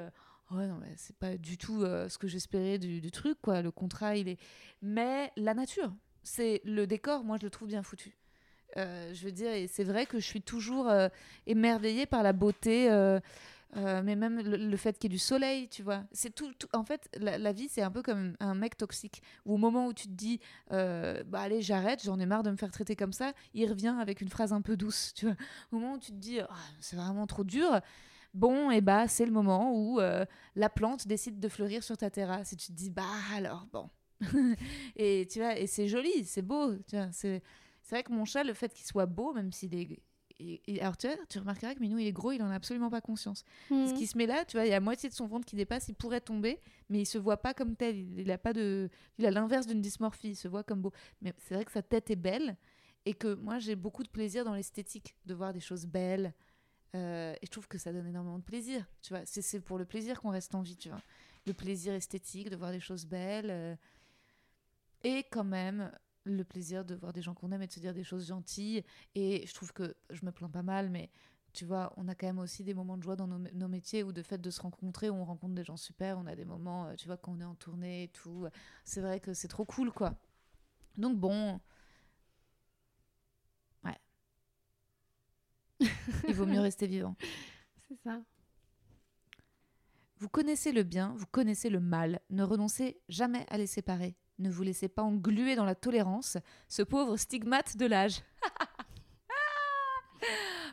ouais, non, mais c'est pas du tout euh, ce que j'espérais du, truc, quoi. Le contrat, il est. Mais la nature, c'est le décor, moi, je le trouve bien foutu. Euh, je veux dire, et c'est vrai que je suis toujours euh, émerveillée par la beauté. mais même le, fait qu'il y ait du soleil, tu vois. C'est tout, En fait, la, vie, c'est un peu comme un mec toxique. Où au moment où tu te dis, bah allez, j'arrête, j'en ai marre de me faire traiter comme ça, il revient avec une phrase un peu douce, tu vois. Au moment où tu te dis, Ah, c'est vraiment trop dur, bon, et bah c'est le moment où euh, la plante décide de fleurir sur ta terrasse. Et tu te dis, bah alors, bon. et tu vois, et c'est joli, c'est beau, tu vois. C'est c'est vrai que mon chat, le fait qu'il soit beau, même s'il est. et- et- alors tu vois, tu remarqueras que Minou il est gros, il en a absolument pas conscience. Parce Mm. qu'il se met là, tu vois, il y a moitié de son ventre qui dépasse, il pourrait tomber, mais il se voit pas comme tel. Il, il a pas de, il a l'inverse d'une dysmorphie, il se voit comme beau. Mais c'est vrai que sa tête est belle et que moi j'ai beaucoup de plaisir dans l'esthétique, de voir des choses belles. Euh, et je trouve que ça donne énormément de plaisir. Tu vois, c'est pour le plaisir qu'on reste en vie, tu vois. Le plaisir esthétique, de voir des choses belles. euh, et quand même le plaisir de voir des gens qu'on aime et de se dire des choses gentilles. Et je trouve que je me plains pas mal, mais tu vois, on a quand même aussi des moments de joie dans nos, nos métiers ou de fait de se rencontrer, où on rencontre des gens super. On a des moments, euh, tu vois, quand on est en tournée et tout. C'est vrai que c'est trop cool, quoi. Donc bon. Il vaut mieux rester vivant. C'est ça. Vous connaissez le bien, vous connaissez le mal. Ne renoncez jamais à les séparer. Ne vous laissez pas engluer dans la tolérance, ce pauvre stigmate de l'âge.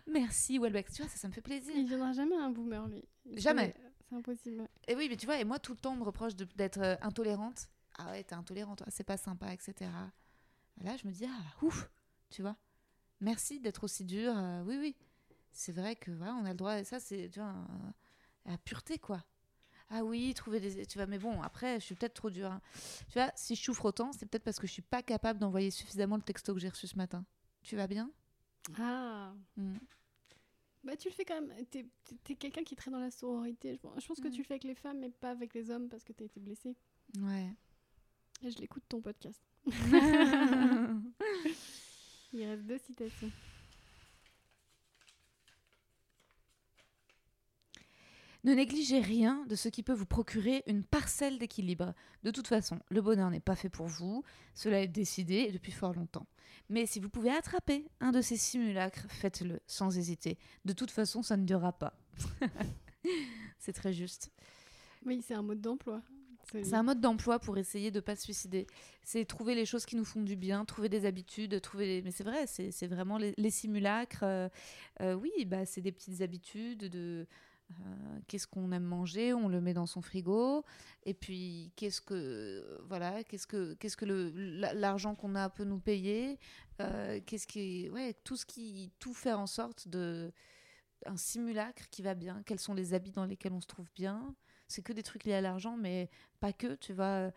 Merci Welbeck, tu vois, ça, ça me fait plaisir. Il viendra jamais un boomer, lui. Il Jamais. C'est impossible. Et oui, mais tu vois, et moi tout le temps on me reproche d'être euh, intolérante. Ah ouais, t'es intolérante, c'est pas sympa, etc. Là, je me dis, ah, ouf, tu vois. Merci d'être aussi dur. euh, oui, oui. C'est vrai que voilà, on a le droit, ça, c'est, tu vois, un- la pureté, quoi. Ah oui, trouver des. Tu vois, mais bon, après, je suis peut-être trop dure. hein. Tu vois, si je souffre autant, c'est peut-être parce que je suis pas capable d'envoyer suffisamment le texto que j'ai reçu ce matin. Tu vas bien? Ah. Mm. Bah, tu le fais quand même. T'es t'es quelqu'un qui est très dans la sororité. Je pense, que Mm. tu le fais avec les femmes, mais pas avec les hommes parce que t'as été blessée. Ouais. Et je l'écoute ton podcast. Il reste deux citations. Ne négligez rien de ce qui peut vous procurer une parcelle d'équilibre. De toute façon, le bonheur n'est pas fait pour vous, cela est décidé depuis fort longtemps. Mais si vous pouvez attraper un de ces simulacres, faites-le sans hésiter. De toute façon, ça ne durera pas. C'est très juste. Oui, c'est un mode d'emploi. C'est un mode d'emploi pour essayer de pas se suicider. C'est trouver les choses qui nous font du bien, trouver des habitudes, trouver. Mais c'est vrai, c'est vraiment les, simulacres. euh, euh, oui, bah c'est des petites habitudes de. euh, qu'est-ce qu'on aime manger, on le met dans son frigo. Et puis qu'est-ce que voilà, qu'est-ce que qu'est-ce que l'argent qu'on a peut nous payer. qu'est-ce qui ouais tout ce qui tout faire en sorte de un simulacre qui va bien. Quels sont les habits dans lesquels on se trouve bien c'est que des trucs liés à l'argent, mais pas que, tu vois.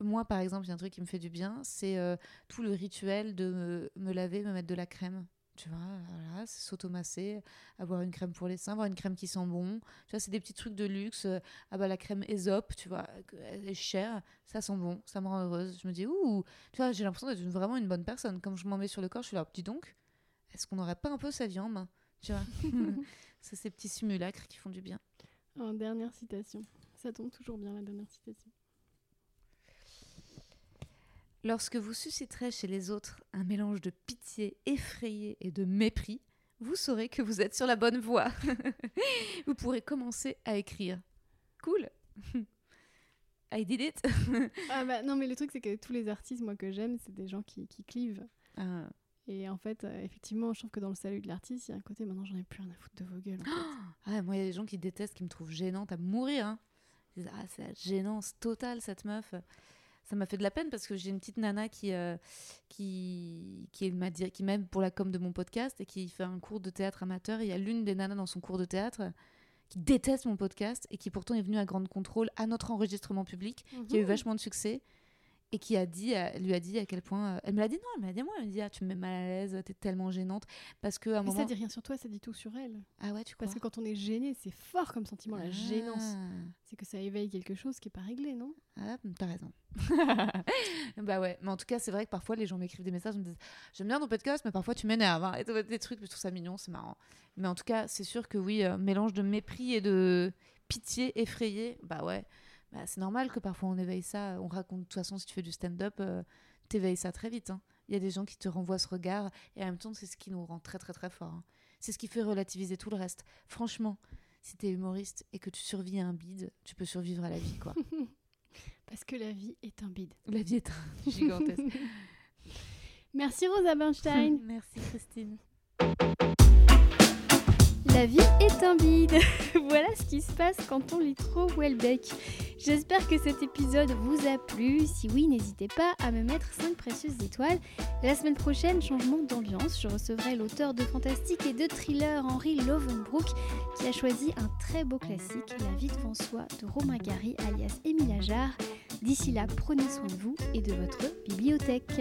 Moi, par exemple, il y a un truc qui me fait du bien, c'est euh, tout le rituel de me, me laver, me mettre de la crème. Tu vois, voilà, c'est s'automasser, avoir une crème pour les seins, avoir une crème qui sent bon. Tu vois, c'est des petits trucs de luxe. euh, Ah bah la crème Aesop, tu vois, elle est chère, ça sent bon, ça me rend heureuse. Je me dis, ouh, tu vois, j'ai l'impression d'être vraiment une bonne personne. Comme je m'en mets sur le corps, je suis là, dis donc, est-ce qu'on n'aurait pas un peu sa main Tu vois, c'est ces petits simulacres qui font du bien. En dernière citation. Ça tombe toujours bien, la dernière citation. Lorsque vous susciterez chez les autres un mélange de pitié effrayée et de mépris, vous saurez que vous êtes sur la bonne voie. vous pourrez commencer à écrire. Cool. I did it. Ah bah non, mais le truc, c'est que tous les artistes, moi, que j'aime, c'est des gens qui, qui clivent. Ah, Et en fait, euh, effectivement, je trouve que dans le salut de l'artiste, il y a un côté, maintenant, j'en ai plus rien à foutre de vos gueules. en fait. Ah, moi, il y a des gens qui détestent, qui me trouvent gênante à mourir. hein. Ils disent, ah, c'est la gênance totale, cette meuf. Ça m'a fait de la peine parce que j'ai une petite nana qui, euh, qui, qui, est ma di- qui m'aide pour la com de mon podcast et qui fait un cours de théâtre amateur. Il y a l'une des nanas dans son cours de théâtre qui déteste mon podcast et qui pourtant est venue à Grande Contrôle à notre enregistrement public, qui a eu Mhm. vachement de succès et qui a dit, elle lui a dit à quel point. euh, Elle me l'a dit, non, elle me l'a dit moi, elle me dit, ah, tu me mets mal à l'aise, t'es tellement gênante. Parce qu'à un Mais moment. ça dit rien sur toi, ça dit tout sur elle. Ah ouais, tu crois Parce que quand on est gêné, c'est fort comme sentiment, la gênance. C'est que ça éveille quelque chose qui est pas réglé, non? Ah, t'as raison. bah ouais, mais en tout cas, c'est vrai que parfois les gens m'écrivent des messages, me disent J'aime bien ton podcast, mais parfois tu m'énerves. hein, et des trucs, je trouve ça mignon, c'est marrant. Mais en tout cas, c'est sûr que oui, euh, mélange de mépris et de pitié effrayée, bah ouais, bah, c'est normal que parfois on éveille ça. On raconte, de toute façon, si tu fais du stand-up, euh, t'éveilles ça très vite. hein. Il y a des gens qui te renvoient ce regard, et en même temps, c'est ce qui nous rend très très très fort. hein. C'est ce qui fait relativiser tout le reste. Franchement, si t'es humoriste et que tu survis à un bide, tu peux survivre à la vie, quoi. Parce que la vie est un bide. La vie est un gigantesque. Merci Rosa Bernstein. Merci Christine. La vie est un bide. voilà ce qui se passe quand on lit trop Welbeck. J'espère que cet épisode vous a plu. Si oui, n'hésitez pas à me mettre 5 précieuses étoiles. La semaine prochaine, changement d'ambiance. Je recevrai l'auteur de fantastique et de thriller Henri Lovenbrook qui a choisi un très beau classique, La vie devant soi de Romain Gary alias Émile Ajar. D'ici là, prenez soin de vous et de votre bibliothèque.